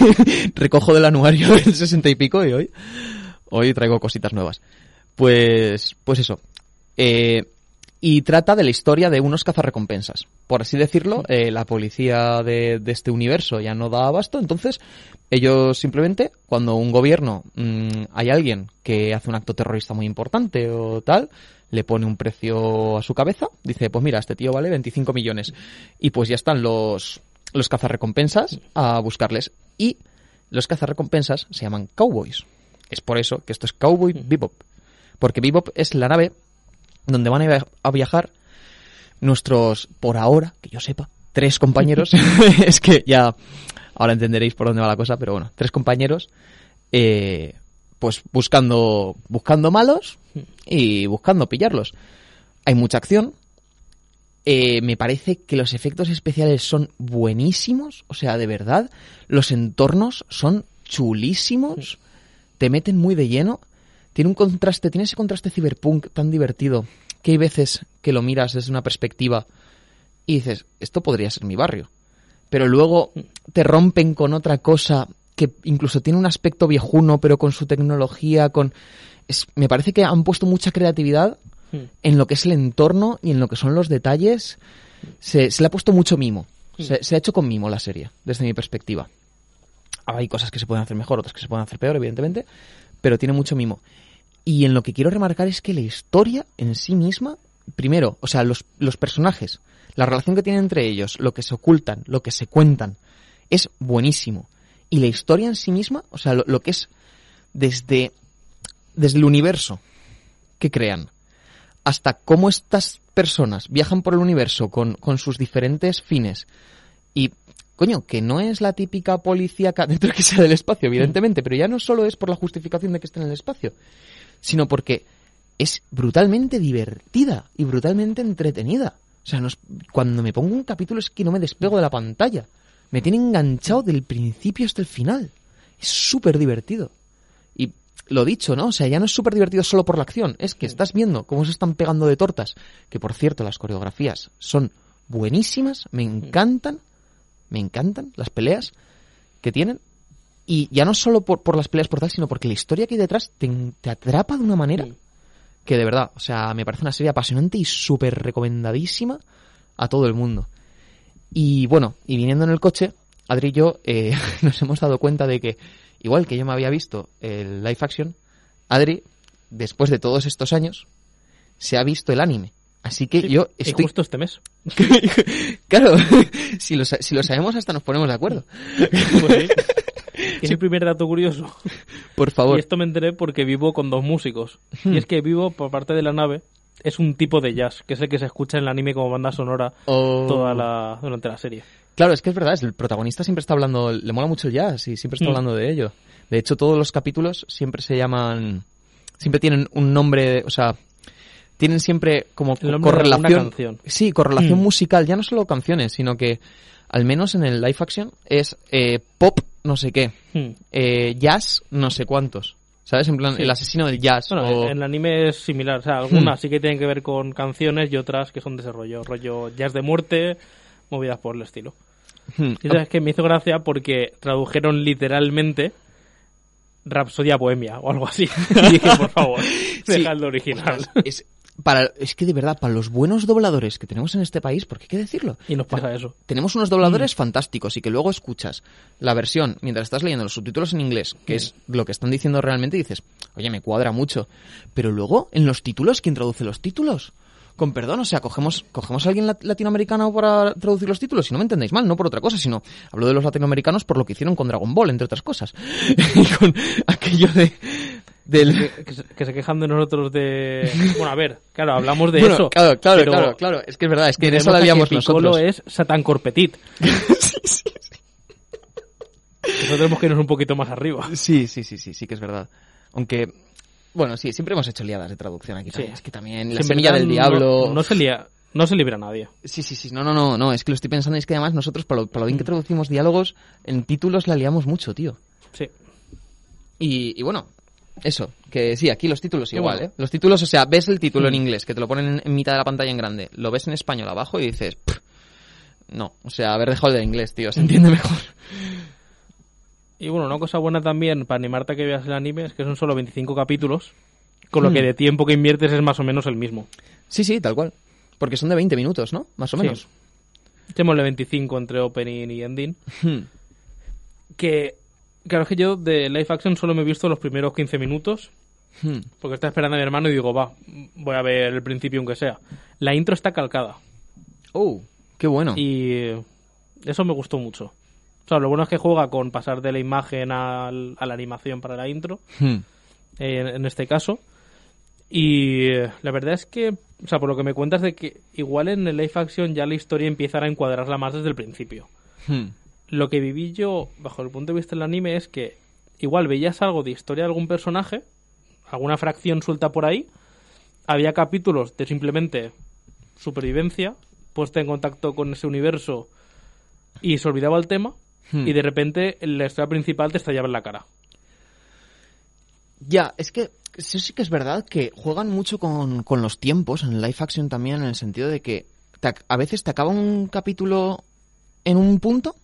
*laughs* recojo del anuario *laughs* del sesenta y pico y hoy, hoy traigo cositas nuevas. Pues, pues eso. Eh, y trata de la historia de unos cazarrecompensas. Por así decirlo, eh, la policía de, de este universo ya no da abasto, entonces ellos simplemente, cuando un gobierno, mm, hay alguien que hace un acto terrorista muy importante o tal, le pone un precio a su cabeza, dice, pues mira, este tío vale 25 millones. Y pues ya están los, los cazarrecompensas a buscarles. Y los cazarrecompensas se llaman cowboys. Es por eso que esto es Cowboy Bebop. Porque Bebop es la nave donde van a via- a viajar nuestros, por ahora, que yo sepa, tres compañeros. *laughs* *laughs* es que ya, ahora entenderéis por dónde va la cosa, pero bueno, tres compañeros, eh, pues buscando, buscando malos y buscando pillarlos. Hay mucha acción. Eh, me parece que los efectos especiales son buenísimos, o sea, de verdad, los entornos son chulísimos, te meten muy de lleno, tiene un contraste, tiene ese contraste cyberpunk tan divertido que hay veces que lo miras desde una perspectiva y dices, esto podría ser mi barrio. Pero luego te rompen con otra cosa que incluso tiene un aspecto viejuno, pero con su tecnología, con... Es, me parece que han puesto mucha creatividad en lo que es el entorno y en lo que son los detalles. Se, se le ha puesto mucho mimo. Se, se ha hecho con mimo la serie, desde mi perspectiva. Hay cosas que se pueden hacer mejor, otras que se pueden hacer peor, evidentemente, pero tiene mucho mimo. Y en lo que quiero remarcar es que la historia en sí misma, primero, o sea, los, los personajes, la relación que tienen entre ellos, lo que se ocultan, lo que se cuentan, es buenísimo. Y la historia en sí misma, o sea, lo, que es desde, desde el universo que crean, hasta cómo estas personas viajan por el universo con, con sus diferentes fines. Coño, que no es la típica policíaca dentro de que sea *laughs* del espacio, evidentemente, pero ya no solo es por la justificación de que esté en el espacio, sino porque es brutalmente divertida y brutalmente entretenida. O sea, nos- cuando me pongo un capítulo es que no me despego de la pantalla. Me tiene enganchado del principio hasta el final. Es súper divertido. Y lo dicho, ¿no? O sea, ya no es súper divertido solo por la acción. Es que estás viendo cómo se están pegando de tortas. Que por cierto, las coreografías son buenísimas. Me encantan. Me encantan las peleas que tienen. Y ya no solo por, por las peleas por tal, sino porque la historia que hay detrás te, te atrapa de una manera que de verdad, o sea, me parece una serie apasionante y súper recomendadísima a todo el mundo. Y bueno, y viniendo en el coche, Adri y yo eh, *laughs* nos hemos dado cuenta de que, igual que yo me había visto el live action, Adri, después de todos estos años, se ha visto el anime. Así que Sí, yo y estoy... justo este mes. *laughs* claro, *laughs* si lo, si lo sabemos hasta nos ponemos de acuerdo. Pues sí. *laughs* Es el primer dato curioso. Por favor. Y esto me enteré porque vivo con dos músicos. Hmm. Y es que vivo por parte de la nave es un tipo de jazz, que es el que se escucha en el anime como banda sonora Oh. toda la, durante la serie. Claro, es que es verdad, es el protagonista siempre está hablando, le mola mucho el jazz y siempre está Mm. hablando de ello. De hecho, todos los capítulos siempre se llaman, siempre tienen un nombre, o sea, tienen siempre como correlación. canción. Sí, correlación Mm. musical, ya no solo canciones, sino que al menos en el live action es eh, pop no sé qué, Hmm. eh, jazz no sé cuántos. ¿Sabes? En plan, Sí. el asesino del jazz. Bueno, o- en el anime es similar. O sea, algunas Hmm. sí que tienen que ver con canciones y otras que son de ese rollo. Rollo jazz de muerte, movidas por el estilo. Hmm. Y es que me hizo gracia porque tradujeron literalmente Rapsodia Bohemia o algo así. *laughs* y dije, por favor, deja el original. Es, para, es que de verdad, para los buenos dobladores que tenemos en este país, porque hay que decirlo, Y nos pasa eso. tenemos unos dobladores fantásticos y que luego escuchas la versión mientras estás leyendo los subtítulos en inglés, que es lo que están diciendo realmente, y dices, oye, me cuadra mucho. Pero luego, en los títulos, ¿quién traduce los títulos? Con perdón, o sea, cogemos, cogemos a alguien lat- latinoamericano para traducir los títulos, y no me entendéis mal, no por otra cosa, sino hablo de los latinoamericanos por lo que hicieron con Dragon Ball, entre otras cosas. *laughs* y con aquello de, del... Que se, que se quejan de nosotros de... Bueno, a ver, claro, hablamos de Bueno, eso. Claro, claro, pero claro, claro. Es que es verdad, es que en eso la Piccolo nosotros. es Satan Corpetit. *laughs* Nosotros tenemos que irnos un poquito más arriba. Sí, sí, sí, sí, sí que es verdad. Aunque, bueno, sí, siempre hemos hecho liadas de traducción aquí. Sí. también. Es que también la semilla del diablo. No, no se lía, no se libra nadie. Sí, sí, sí. No, no, no, no. Es que lo estoy pensando y es que además nosotros, para lo, para lo Mm. bien que traducimos diálogos, en títulos la liamos mucho, tío. Sí. Y, y bueno, eso, que sí, aquí los títulos igual. ¿eh? Los títulos, o sea, ves el título en Mm. inglés, que te lo ponen en, mitad de la pantalla en grande, lo ves en español abajo y dices, "Pff, no, o sea, haber dejado el de inglés, tío, se entiende mejor. Y bueno, una cosa buena también para animarte a que veas el anime es que son solo 25 capítulos, con lo que Mm. de tiempo que inviertes es más o menos el mismo. Sí, sí, tal cual. Porque son de 20 minutos, ¿no? Más o Sí. menos. Echémosle 25 entre opening y ending. Hmm. Que, claro, es que yo de live action solo me he visto los primeros 15 minutos, Hmm. porque está esperando a mi hermano y digo, va, voy a ver el principio aunque sea. La intro está calcada. Oh, qué bueno. Y eso me gustó mucho. O sea, lo bueno es que juega con pasar de la imagen al- a la animación para la intro, Hmm. eh, en, este caso. Y la verdad es que, o sea, por lo que me cuentas de que igual en el live action ya la historia empieza a encuadrarla más desde el principio. Hmm. Lo que viví yo, bajo el punto de vista del anime, es que igual veías algo de historia de algún personaje, alguna fracción suelta por ahí, había capítulos de simplemente supervivencia, puesta en contacto con ese universo y se olvidaba el tema, Hmm. y de repente la historia principal te estallaba en la cara. Ya, es que eso sí que es verdad que juegan mucho con, con los tiempos en el live action también, en el sentido de que te a veces te acaba un capítulo en un punto.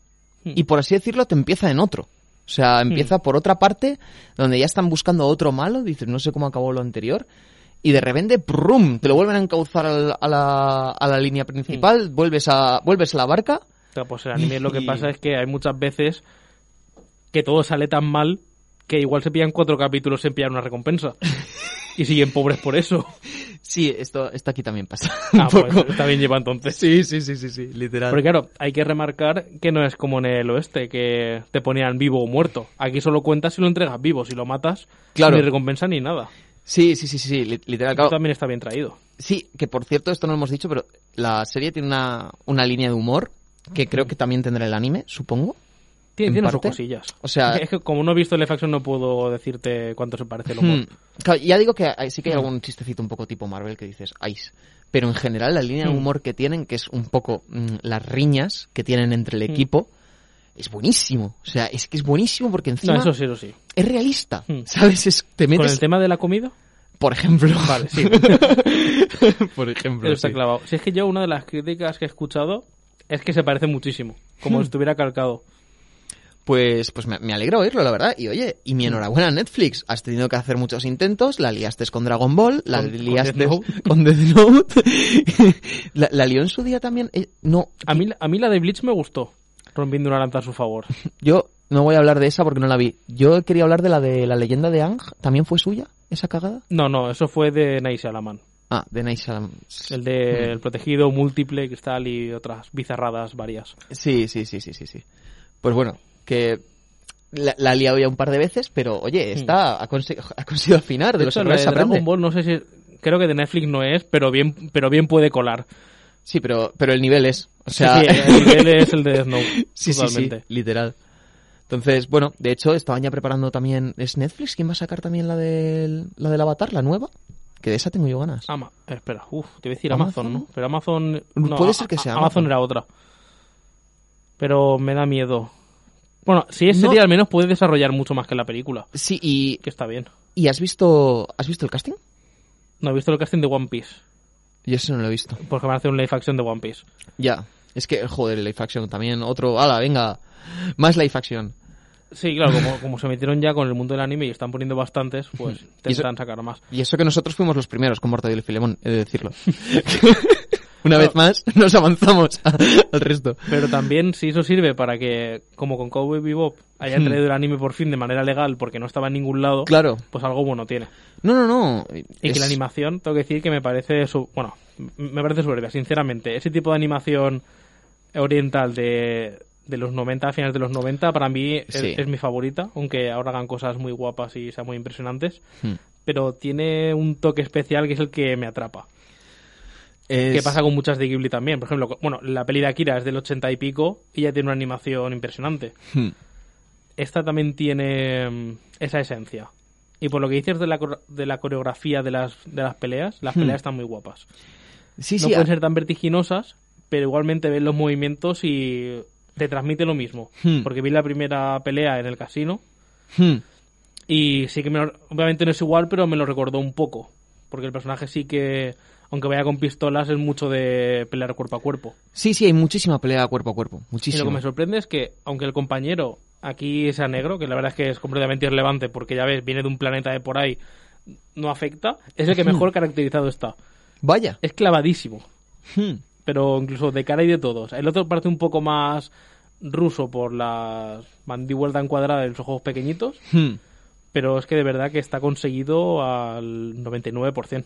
Y por así decirlo te empieza en otro. O sea, empieza por otra parte donde ya están buscando otro malo, dices, no sé cómo acabó lo anterior, y de repente, ¡prum! te lo vuelven a encauzar al- a la, a la línea principal, vuelves, a, vuelves a la barca. Pues el anime lo que Y- pasa es que hay muchas veces que todo sale tan mal que igual se pillan cuatro capítulos sin pillar una recompensa. *laughs* y siguen pobres por eso. Sí, esto, esto aquí también pasa. *laughs* Ah, pues está bien lleva entonces. Sí, sí, sí, sí, sí, literal. Porque claro, hay que remarcar que no es como en el oeste, que te ponían vivo o muerto. Aquí solo cuentas si lo entregas vivo, si lo matas, Claro. ni recompensa ni nada. Sí, sí, sí, sí, sí, li- literal. Esto claro. también está bien traído. Sí, que por cierto, esto no lo hemos dicho, pero la serie tiene una, una línea de humor que creo que también tendrá el anime, supongo. Tiene, ¿En tiene sus cosillas. O sea- *laughs* es que como no he visto el Action no puedo decirte cuánto se parece el humor. Hmm. Claro, ya digo que hay- sí que hay Hmm. algún chistecito un poco tipo Marvel que dices, ice. Pero en general la línea de Hmm. humor que tienen, que es un poco mm, las riñas que tienen entre el Hmm. equipo, es buenísimo. O sea, es que es buenísimo porque No, encima eso sí, eso sí. es realista. ¿Sabes? Es- te ¿Con metes, el tema de la comida? por ejemplo. Vale, sí. *laughs* por ejemplo. Eso está sí. clavado. Si es que yo una de las críticas que he escuchado es que se parece muchísimo, como si estuviera calcado. Pues, pues me, me alegro oírlo, la verdad. Y oye, y mi enhorabuena Netflix. Has tenido que hacer muchos intentos, la liaste con Dragon Ball, la Con- con liaste Death Note. con Death Note. *laughs* la, la lió en su día también. eh, no, A mí, a mí la de Bleach me gustó, rompiendo una lanza a su favor. *laughs* yo no voy a hablar de esa porque no la vi. Yo quería hablar de la de la leyenda de Ang. ¿También fue suya esa cagada? No, no, eso fue de Night Alaman. Ah, de Shyamalan. El de El Protegido, Múltiple, Cristal y otras bizarradas varias. Sí, sí, sí, sí, sí, sí. Pues bueno, que la, la ha liado ya un par de veces, pero oye, esta ha, conse- *laughs* ha conseguido afinar. De, De los hecho, la de. Dragon Ball no sé si... Creo que de Netflix no es, pero bien, pero bien puede colar. Sí, pero, pero el nivel es. O sea, sí, el nivel es el de *laughs* Death Note, Sí, sí, sí, totalmente. literal. Entonces, bueno, de hecho, estaban ya preparando también. ¿Es Netflix quien va a sacar también la del, la del Avatar, la nueva? Que de esa tengo yo ganas. Ama- espera, uf, te voy a decir ¿Amazon? Amazon, ¿no? Pero Amazon... Puede a- ser que sea Amazon Amazon. era otra. Pero me da miedo. Bueno, si es No. serie al menos puede desarrollar mucho más que la película, Sí, y, que está bien. y has visto has visto el casting? No he visto el casting de One Piece, Yo eso no lo he visto. porque van a hacer un live action de One Piece. Ya. Es que, joder, el live action también, otro, ala, venga, más live action. Sí, claro, como, *laughs* como se metieron ya con el mundo del anime y están poniendo bastantes, pues *laughs* eso- intentan sacar más. Y eso que nosotros fuimos los primeros con Mortadelo y Filemón, he de decirlo. *laughs* Una vez más, *laughs* nos avanzamos al resto. Pero también, si eso sirve para que, como con Cowboy Bebop, hayan Hmm. traído el anime por fin de manera legal porque no estaba en ningún lado, Claro. pues algo bueno tiene. No, no, no. Y es- que la animación, tengo que decir que me parece, su- bueno, me parece soberbia, sinceramente. Ese tipo de animación oriental de, de los 90, a finales de los 90, para mí es, Sí. es mi favorita, aunque ahora hagan cosas muy guapas y sean muy impresionantes. Hmm. Pero tiene un toque especial que es el que me atrapa. Es- Que pasa con muchas de Ghibli también. Por ejemplo, bueno, la peli de Akira es del 80 y pico y ya tiene una animación impresionante. Hmm. Esta también tiene mm, esa esencia. Y por lo que dices de la, de la coreografía de las, de las peleas, las Hmm. peleas están muy guapas. Sí, no sí, pueden a- ser tan vertiginosas, pero igualmente ves los movimientos y te transmite lo mismo. Hmm. Porque vi la primera pelea en el casino y sí que me lo- obviamente no es igual, pero me lo recordó un poco. Porque el personaje sí que, aunque vaya con pistolas, es mucho de pelear cuerpo a cuerpo. Sí, sí, hay muchísima pelea cuerpo a cuerpo. Y lo que me sorprende es que, aunque el compañero aquí sea negro, que la verdad es que es completamente irrelevante porque ya ves, viene de un planeta de por ahí, no afecta, es el que mejor caracterizado está. Vaya. Es clavadísimo, Hmm. pero incluso de cara y de todos. El otro parece un poco más ruso por las mandíbulas tan cuadradas y los ojos pequeñitos, Hmm. Pero es que de verdad que está conseguido al 99%.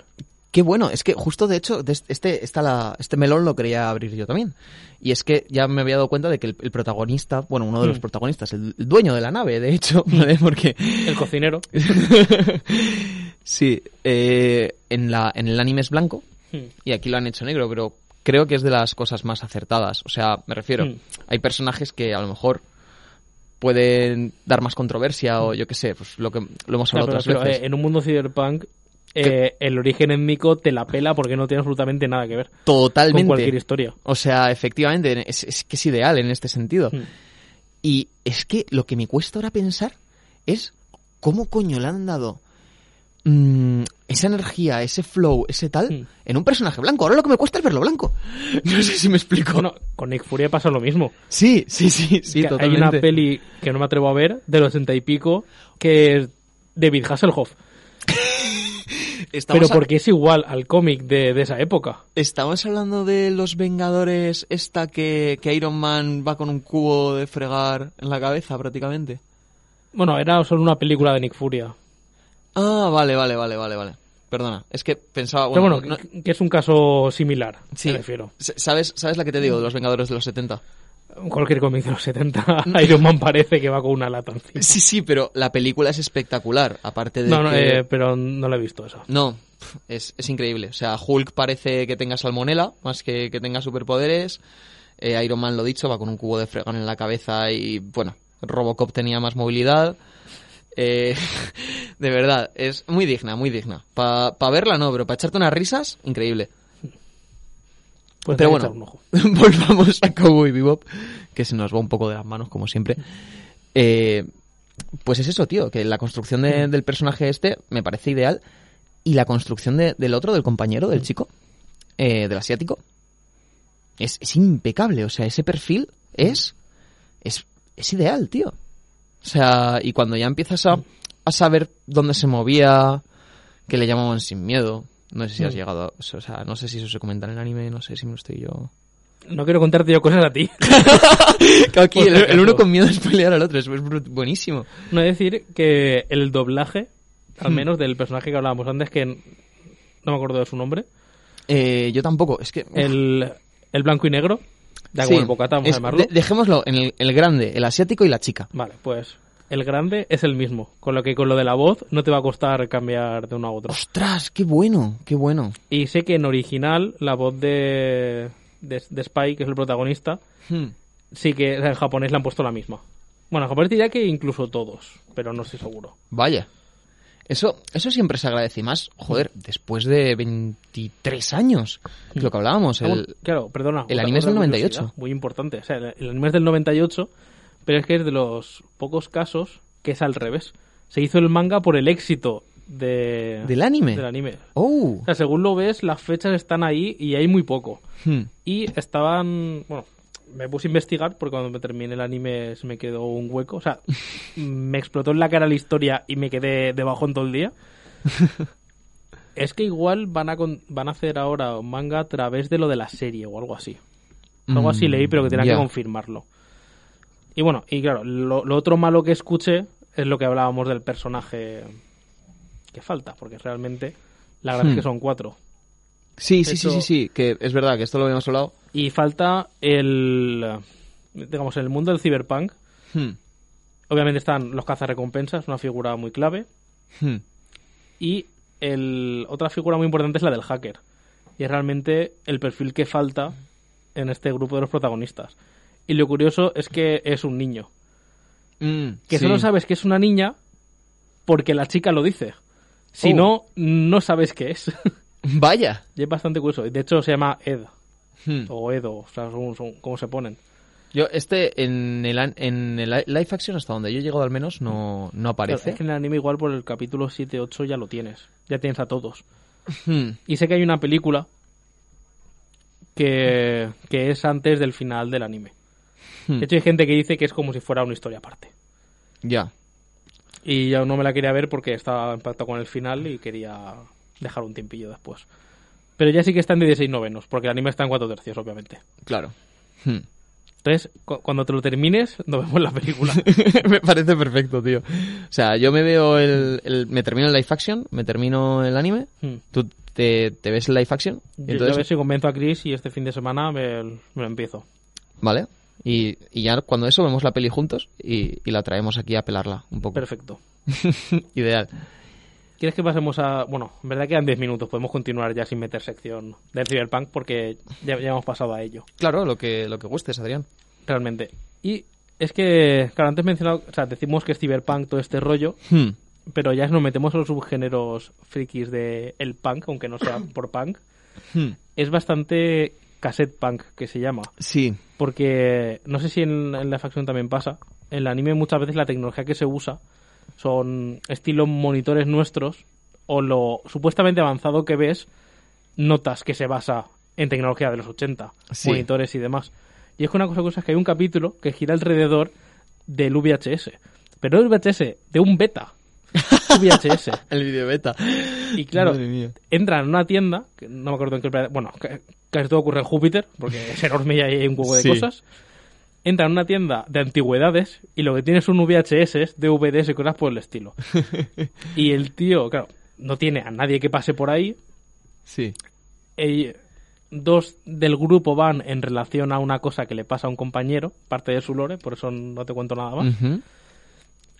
Qué bueno, es que justo de hecho, este, esta la, este melón lo quería abrir yo también. Y es que ya me había dado cuenta de que el, el protagonista, bueno, uno de los Mm. protagonistas, el, el dueño de la nave, de hecho, *laughs* ¿vale? Porque El cocinero. *laughs* sí, eh, en, la, en el anime es blanco Hmm. y aquí lo han hecho negro, pero creo que es de las cosas más acertadas. O sea, me refiero, Mm. hay personajes que a lo mejor pueden dar más controversia o yo qué sé, pues lo que lo hemos hablado otras pero, veces. eh, en un mundo cyberpunk, eh, el origen étnico te la pela porque no tiene absolutamente nada que ver Totalmente. con cualquier historia. O sea, efectivamente, es, es que es ideal en este sentido. Hmm. Y es que lo que me cuesta ahora pensar es cómo coño le han dado mm, esa energía, ese flow, ese tal, Hmm. en un personaje blanco. Ahora lo que me cuesta es verlo blanco. *laughs* No sé si me explico. Bueno, con Nick Fury pasa lo mismo. sí, sí, sí, sí, Que hay una peli que no me atrevo a ver, de los 60 y pico, que es David Hasselhoff. *laughs* Estamos, Pero porque es igual al cómic de, de esa época. estamos hablando de los Vengadores, esta que, que Iron Man va con un cubo de fregar en la cabeza prácticamente. Bueno, era solo una película de Nick Furia. Ah, vale, vale, vale, vale, vale. Perdona, es que pensaba... Pero Bueno, bueno, no- que, es un caso similar, Sí. me refiero. ¿Sabes, ¿Sabes la que te digo de los Vengadores de los 70? Cualquier cómic de los 70, *laughs* *laughs* Iron Man parece que va con una lata encima. Sí, sí, pero la película es espectacular, aparte de No, no, que... eh, pero no lo he visto eso. No, es, es increíble. O sea, Hulk parece que tenga salmonela, más que que tenga superpoderes. Eh, Iron Man, lo dicho, va con un cubo de fregón en la cabeza y, bueno, Robocop tenía más movilidad. Eh, *laughs* de verdad, es muy digna, muy digna. Para verla no, pero para echarte unas risas, increíble. Pues Pero bueno, echar un ojo. *laughs* volvamos a Cowboy Bebop, que se nos va un poco de las manos, como siempre. Eh, pues es eso, tío, que la construcción de- del personaje este me parece ideal. Y la construcción de- del otro, del compañero, del chico, eh, del asiático, es, es impecable. O sea, ese perfil es, es, es ideal, tío. O sea, y cuando ya empiezas a, a saber dónde se movía, que le llamaban sin miedo. No sé si has Mm. llegado a... O sea, no sé si eso se comenta en el anime, no sé si me lo estoy yo... No quiero contarte yo cosas a ti. *laughs* Aquí, el, uno con miedo de spoilear al otro, es, es buenísimo. No decir que el doblaje, al Hmm. menos del personaje que hablábamos antes, que no me acuerdo de su nombre, Eh, yo tampoco, es que... el, el blanco y negro, da sí, igual el bocata, vamos es- a llamarlo. de- dejémoslo en el, el grande, el asiático y la chica. Vale, pues el grande es el mismo, con lo que con lo de la voz no te va a costar cambiar de uno a otro. ¡Ostras! ¡Qué bueno! ¡Qué bueno! Y sé que en original la voz de, de, de Spike, que es el protagonista, Hmm. sí que en japonés le han puesto la misma. Bueno, en japonés diría que incluso todos, pero no estoy seguro. Vaya. Eso, eso siempre se agradece y más, joder, después de 23 años, que lo que hablábamos, Ah, el... claro, perdona. el anime es del 98. curiosidad Muy importante. O sea, el, el anime es del 98, pero es que es de los pocos casos que es al revés. Se hizo el manga por el éxito de, ¿Del anime? del anime. ¡Oh! O sea, según lo ves, las fechas están ahí y hay muy poco. Hmm. Y estaban, bueno, me puse a investigar porque cuando me terminé el anime se me quedó un hueco. O sea, me explotó en la cara la historia y me quedé debajo en todo el día. *laughs* es que igual van a, con- van a hacer ahora un manga a través de lo de la serie o algo así. Algo así Mm, leí, pero que tenía que confirmarlo. Y bueno, y claro, lo, lo otro malo que escuché es lo que hablábamos del personaje que falta, porque realmente la verdad es Hmm. que son cuatro. Sí, sí, sí, sí, sí, que es verdad que esto lo habíamos hablado. Y falta el. Digamos, en el mundo del cyberpunk. Hmm, Obviamente están los cazarrecompensas, una figura muy clave. hmm. Y el, otra figura muy importante es la del hacker. Y es realmente el perfil que falta en este grupo de los protagonistas. Y lo curioso es que es un niño. Mm, Que sí. solo sabes que es una niña porque la chica lo dice. Si Oh. no, no sabes qué es. *laughs* Vaya. y es bastante curioso. De hecho, se llama Ed. Hmm. O Edo. O sea, son- cómo se ponen. Yo, este, en el, en el li- live action, hasta donde yo he llegado al menos, no, no aparece. Es que en el anime igual por el capítulo 7-8 ya lo tienes. Ya tienes a todos. Hmm. Y sé que hay una película que, que es antes del final del anime. Hmm. De hecho, hay gente que dice que es como si fuera una historia aparte. Ya. Y yo no me la quería ver porque estaba impactado con el final y quería dejar un tiempillo después. Pero ya sí que está en 16 novenos, porque el anime está en 4 tercios, obviamente. Claro. Hmm. Entonces, cu- cuando te lo termines, nos vemos la película. *laughs* me parece perfecto, tío. O sea, yo me veo el, el- Me termino el live action, me termino el anime, Hmm. tú te, te ves el live action, y Yo, yo a entonces, ver si convenzo a Chris y este fin de semana me, me lo empiezo. ¿vale? Y, y ya cuando eso vemos la peli juntos y, y la traemos aquí a pelarla un poco. Perfecto. *laughs* Ideal. ¿Quieres que pasemos a...? Bueno, en verdad quedan 10 minutos. Podemos continuar ya sin meter sección del Cyberpunk porque ya, ya hemos pasado a ello, Claro, lo que, lo que gustes, Adrián. realmente. Y es que, claro, antes mencionado... O sea, decimos que es Cyberpunk todo este rollo, Hmm. pero ya nos metemos a los subgéneros frikis de el punk, aunque no sea por punk. Hmm. Es bastante cassette punk, que se llama. Sí. Porque no sé si en, en la facción también pasa. En el anime muchas veces la tecnología que se usa son estilo monitores nuestros o lo supuestamente avanzado que ves notas que se basa en tecnología de los 80, Sí. monitores y demás. Y es que una cosa curiosa es que hay un capítulo que gira alrededor del VHS. Pero no el VHS, de un beta. VHS. *laughs* El video beta. Y claro, Madre mía. entra en una tienda, que no me acuerdo en qué planeta, bueno, ca- casi todo ocurre en Júpiter, porque es enorme y hay un huevo de Sí. cosas. Entra en una tienda de antigüedades y lo que tiene son VHS, DVDs y cosas por el estilo. *laughs* y el tío, claro, no tiene a nadie que pase por ahí. Sí. y dos del grupo van en relación a una cosa que le pasa a un compañero, parte de su lore, por eso no te cuento nada más.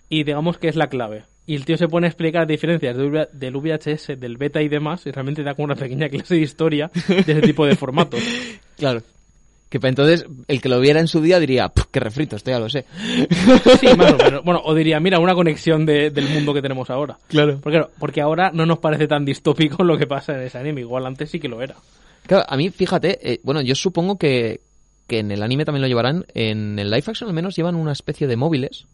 Y digamos que es la clave. Y el tío se pone a explicar diferencias del VHS, del beta y demás, y realmente da como una pequeña clase de historia de ese tipo de formatos. *laughs* Claro. Que para entonces el que lo viera en su día diría, "Puf, qué refrito, esto ya lo sé. Sí, más o menos. Bueno, o diría, mira, una conexión de- del mundo que tenemos ahora. Claro. Porque, porque ahora no nos parece tan distópico lo que pasa en ese anime. Igual antes sí que lo era. Claro, a mí, fíjate, eh, bueno, yo supongo que, que en el anime también lo llevarán, en el live action al menos llevan una especie de móviles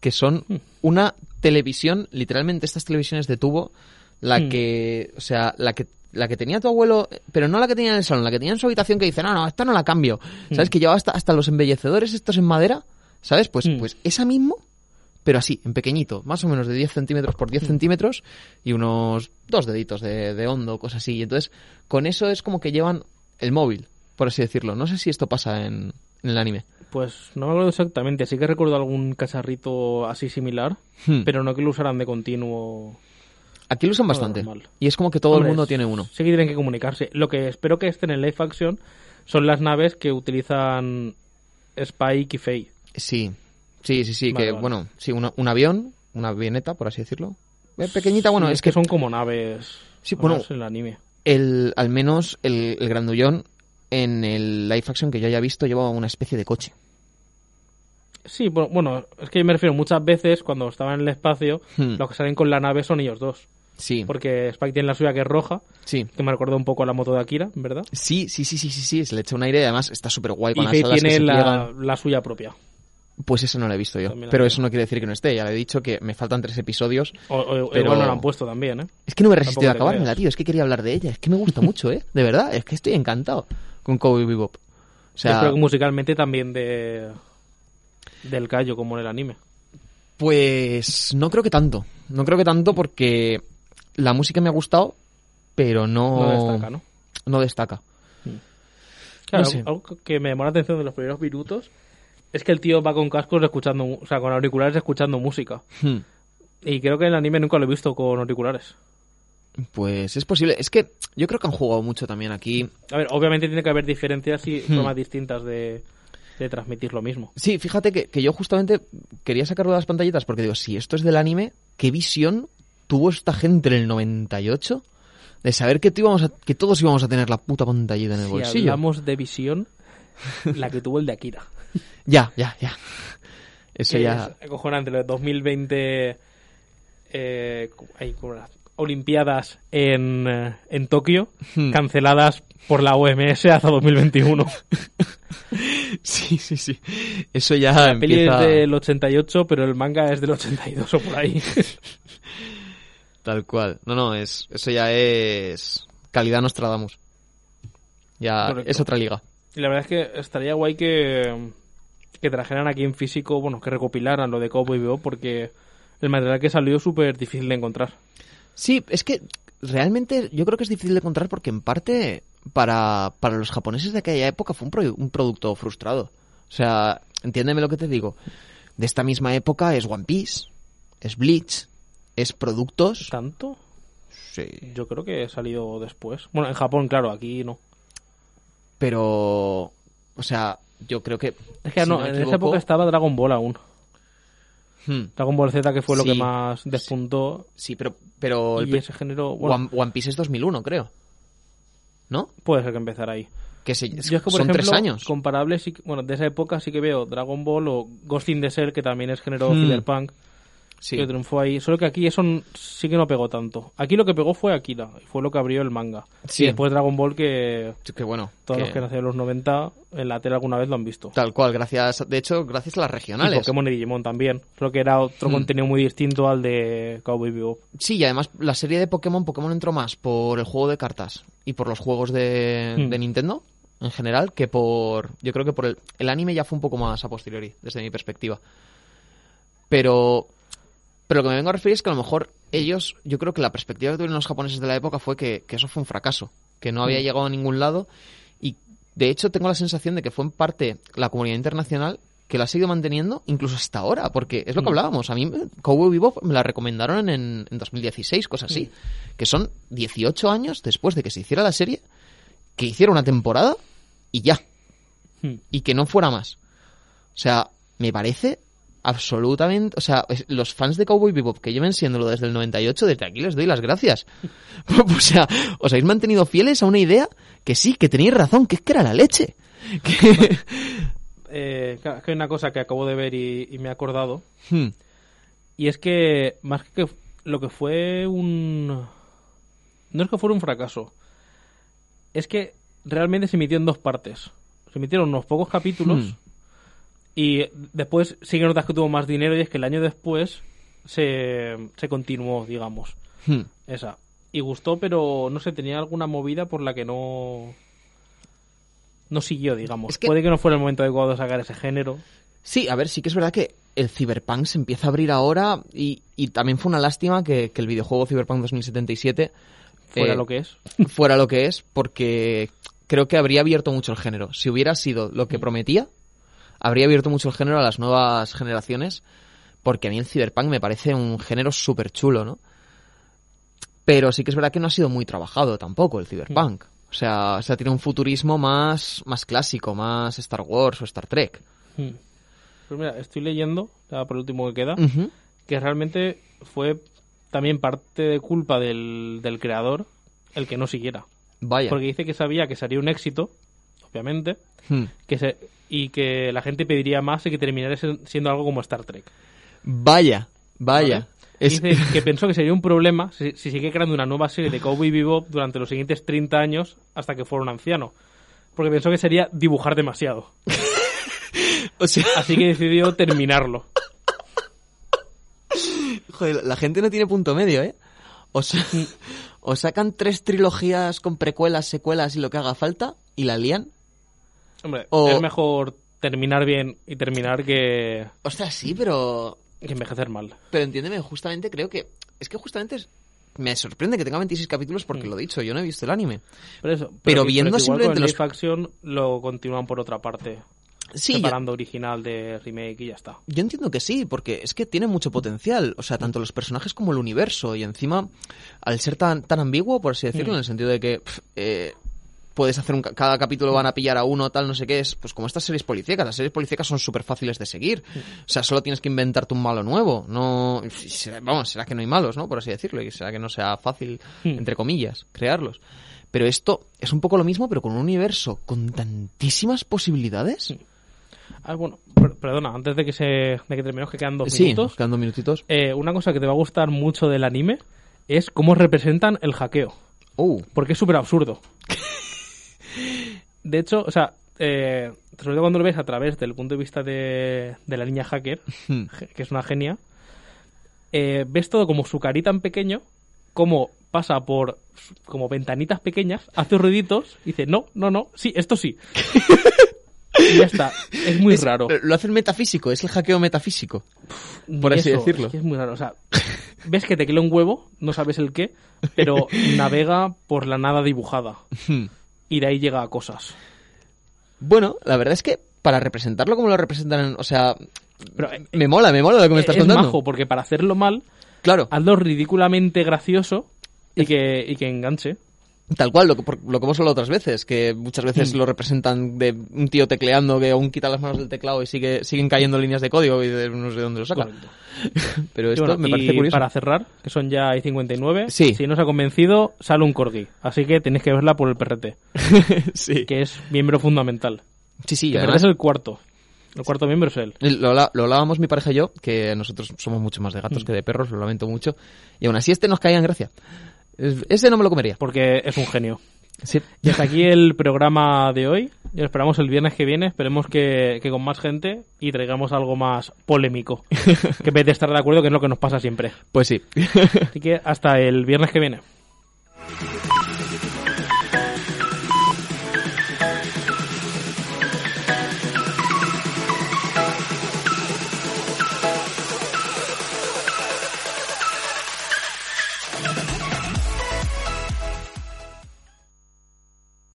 que son Hmm. una televisión, literalmente estas televisiones de tubo, la Hmm. que, o sea, la que la que tenía tu abuelo, pero no la que tenía en el salón, la que tenía en su habitación que dice, no, no, esta no la cambio. ¿Sabes? Hmm. Que llevaba hasta, hasta los embellecedores estos en madera, ¿sabes? Pues, Hmm. pues esa mismo, pero así, en pequeñito, más o menos de 10 centímetros por 10 centímetros y unos dos deditos de, de hondo, cosas así. Y entonces, con eso es como que llevan el móvil, por así decirlo. No sé si esto pasa en, en el anime. Pues no me acuerdo exactamente. Sí que recuerdo algún cacharrito así similar, Hmm. pero no que lo usaran de continuo. Aquí lo usan bastante. Y es como que todo Hombre, el mundo tiene uno. Sí que tienen que comunicarse. Lo que espero que esté en el live action son las naves que utilizan Spike y Faye. Sí, sí, sí, sí. Vale, que, vale. bueno, sí, una- un avión, una avioneta, por así decirlo. Eh, pequeñita, bueno, Sí, es que son como naves. Sí, bueno, en el anime. el, al menos el, el grandullón en el live action que yo haya visto lleva una especie de coche. Sí, bueno, bueno, es que me refiero muchas veces cuando estaban en el espacio, Hmm. los que salen con la nave son ellos dos. Sí, Porque Spike tiene la suya que es roja, sí. que me recuerda un poco a la moto de Akira, ¿verdad? Sí, sí, sí, sí, sí, sí, se le echa un aire y además está súper guay con Y las Faye alas que tiene se la, la suya propia. Pues eso no lo he visto yo. Pero eso no quiere decir que no esté. Ya le he dicho que me faltan tres episodios. O, o- Pero- Igual no la han puesto también, ¿eh? Es que no me he resistido a acabármela, tío. Es que quería hablar de ella. Es que me gusta mucho, ¿eh? De verdad, es que estoy encantado con Cowboy Bebop. O O sea, Espero que musicalmente también de del callo como en el anime. Pues no creo que tanto. No creo que tanto porque la música me ha gustado, pero no... No destaca, ¿no? No destaca. Claro, No sé. algo que me llamó la atención de los primeros minutos es que el tío va con cascos escuchando, o sea, con auriculares escuchando música. Hmm. Y creo que en el anime nunca lo he visto con auriculares. Pues es posible. Es que yo creo que han jugado mucho también aquí. A ver, obviamente tiene que haber diferencias y Hmm. formas distintas de, de transmitir lo mismo. Sí, fíjate que, que yo justamente quería sacarlo de las pantallitas porque digo, si esto es del anime, ¿qué visión tuvo esta gente en el 98 de saber que, íbamos a- que todos íbamos a tener la puta pantallita en el Si bolsillo? hablamos de visión, la que tuvo el de Akira. *laughs* Ya, ya, ya. Eso Que ya... Es acojonante, lo de 2020... Eh, hay como las Olimpiadas en, eh, en Tokio, Hmm. canceladas por la OMS hasta 2021. *laughs* Sí, sí, sí. Eso ya La peli empieza... es del 88, pero el manga es del 82 o por ahí. *laughs* Tal cual. No, no, es, eso ya es calidad Nostradamus. Ya Correcto. es otra liga. y la verdad es que estaría guay que, que trajeran aquí en físico, bueno, que recopilaran lo de Cowboy Bebop, porque el material que salió es súper difícil de encontrar. Sí, es que realmente yo creo que es difícil de encontrar porque en parte para, para los japoneses de aquella época fue un, pro- un producto frustrado. O sea, entiéndeme lo que te digo. De esta misma época es One Piece, es Bleach, es productos... ¿Tanto? Sí. Yo creo que salió después. Bueno, en Japón, claro, aquí no. Pero... O sea, yo creo que... Es que si no, me en esa época estaba Dragon Ball aún. Hmm, Dragon Ball Z, que fue lo que más despuntó. Sí, pero, pero y ese género, bueno, One, One Piece es 2001, creo. ¿No? puede ser que empezara ahí. Que se, Yo es que, por son ejemplo, tres años. comparables, sí bueno, de esa época sí que veo Dragon Ball o Ghost in the Shell, que también es género Hmm. cyberpunk, Sí. que triunfó ahí. Solo que aquí eso sí que no pegó tanto. Aquí lo que pegó fue Akira, fue lo que abrió el manga. Sí. Y después Dragon Ball, que Que bueno. todos que- los que nacieron en los 90 en la tele alguna vez lo han visto. Tal cual, gracias. De hecho, gracias a las Y regionales. Pokémon y Digimon también. Solo que era otro Hmm. contenido muy distinto al de Cowboy Bebop. Sí, y además la serie de Pokémon, Pokémon entró más por el juego de cartas y por los juegos de, Hmm. de Nintendo en general que por. Yo creo que por el. El anime ya fue un poco más a posteriori, desde mi perspectiva. Pero. Pero lo que me vengo a referir es que a lo mejor ellos. Yo creo que la perspectiva que tuvieron los japoneses de la época fue que, que eso fue un fracaso. Que no había Hmm. llegado a ningún lado. Y de hecho tengo la sensación de que fue en parte la comunidad internacional que la ha seguido manteniendo incluso hasta ahora, porque es lo que Mm. hablábamos. A mí Cowboy Bebop me la recomendaron en, en 2016, cosas así. Que son 18 años después de que se hiciera la serie, que hiciera una temporada y ya. Y que no fuera más. O sea, me parece absolutamente... O sea, los fans de Cowboy Bebop que lleven siéndolo desde el 98, desde aquí les doy las gracias. *laughs* o sea, os habéis mantenido fieles a una idea que sí, que tenéis razón, que es que era la leche. *laughs* Que... Eh, que hay una cosa que acabo de ver y, y me he acordado. Hmm. Y es que, más que lo que fue un. No es que fuera un fracaso. Es que realmente se emitió en dos partes. Se emitieron unos pocos capítulos. Hmm. Y después sí que notas que tuvo más dinero. Y es que el año después se, se continuó, digamos. Hmm. Esa. Y gustó, pero no sé, tenía alguna movida por la que no. No siguió, digamos. Es que- Puede que no fuera el momento adecuado de sacar ese género. Sí, a ver, sí que es verdad que el Cyberpunk se empieza a abrir ahora y, y también fue una lástima que, que el videojuego Cyberpunk 2077 Fuera eh, lo que es. fuera lo que es porque creo que habría abierto mucho el género. Si hubiera sido lo que prometía, habría abierto mucho el género a las nuevas generaciones porque a mí el Cyberpunk me parece un género súper chulo, ¿no? Pero sí que es verdad que no ha sido muy trabajado tampoco el Cyberpunk. O sea, o sea, tiene un futurismo más, más clásico, más Star Wars o Star Trek. Hmm. Pues mira, estoy leyendo, ya por último que queda, que realmente fue también parte de culpa del, del creador el que no siguiera. Vaya. Porque dice que sabía que sería un éxito, obviamente, Hmm. que se, y que la gente pediría más y que terminara siendo algo como Star Trek. Vaya, vaya. ¿vale? Es- Dice que *laughs* pensó que sería un problema si, si sigue creando una nueva serie de Cowboy Bebop durante los siguientes 30 años hasta que fuera un anciano. Porque pensó que sería dibujar demasiado. *laughs* o sea, *laughs* Así que decidió terminarlo. joder, la gente no tiene punto medio, ¿eh? O, sa- o sacan tres trilogías con precuelas, secuelas y lo que haga falta y la lían. Hombre, O- es mejor terminar bien y terminar que, Ostras, sí, pero que envejecer mal. Pero entiéndeme, justamente creo que. Es que justamente es- me sorprende que tenga 26 capítulos porque Mm. lo he dicho, yo no he visto el anime. Pero eso. Pero que- viendo que igual simplemente con los- action lo continúan por otra parte. Sí, yo, separando original de remake y ya está. yo entiendo que sí, porque es que tiene mucho potencial. O sea, tanto los personajes como el universo. Y encima, al ser tan, tan ambiguo, por así decirlo, Mm. en el sentido de que. eh, Puedes hacer un, ca- cada capítulo van a pillar a uno, tal, no sé qué, es pues como estas series policíacas. Las series policíacas son súper fáciles de seguir. O sea, solo tienes que inventarte un malo nuevo. No, vamos, será que no hay malos, ¿no? Por así decirlo. Y será que no sea fácil, entre comillas, crearlos. Pero esto es un poco lo mismo, pero con un universo con tantísimas posibilidades. Ah, bueno, per- perdona, antes de que se de que terminemos, que quedan dos Sí, minutos. quedan dos minutitos. eh, una cosa que te va a gustar mucho del anime es cómo representan el hackeo. Uh, Porque es súper absurdo. *laughs* De hecho, o sea, eh, sobre todo cuando lo ves a través del punto de vista de, de la niña hacker, Hmm. *laughs* que es una genia, eh, ves todo como su carita en pequeño, como pasa por como ventanitas pequeñas, hace ruiditos y dice, no, no, no, sí, esto sí. *laughs* y ya está. Es muy es- raro. Lo hacen metafísico, es el hackeo metafísico. por así eso, decirlo. es que es muy raro. O sea, ves que te queda un huevo, no sabes el qué, pero *laughs* navega por la nada dibujada. Y de ahí llega a cosas. Bueno, la verdad es que para representarlo como lo representan, en- o sea, Pero eh, me mola, me mola lo que me estás es contando. majo, porque para hacerlo mal, Claro, hazlo ridículamente gracioso y que, y que enganche. Tal cual, lo que, por- lo que hemos hablado otras veces, que muchas veces Mm. lo representan de un tío tecleando que aún quita las manos del teclado y sigue, siguen cayendo líneas de código y de- no sé de dónde lo saca. Correcto. *laughs* Pero Y esto bueno, me y parece curioso. para cerrar, que son ya hay 59, Sí. si no os ha convencido, sale un corgi. Así que tenéis que verla por el PRT, *laughs* sí. que es miembro fundamental. sí, sí, Que y es el cuarto. El cuarto miembro es él. Lo, lo hablábamos mi pareja y yo, que nosotros somos mucho más de gatos Mm. que de perros, lo lamento mucho. Y aún así este nos caía en gracia. Es- Ese no me lo comería. Porque es un genio. Sí. Y hasta aquí el programa de hoy. Y lo esperamos el viernes que viene. Esperemos que, que con más gente y traigamos algo más polémico. *laughs* que en vez de estar de acuerdo, que es lo que nos pasa siempre. Pues sí. Así que hasta el viernes que viene.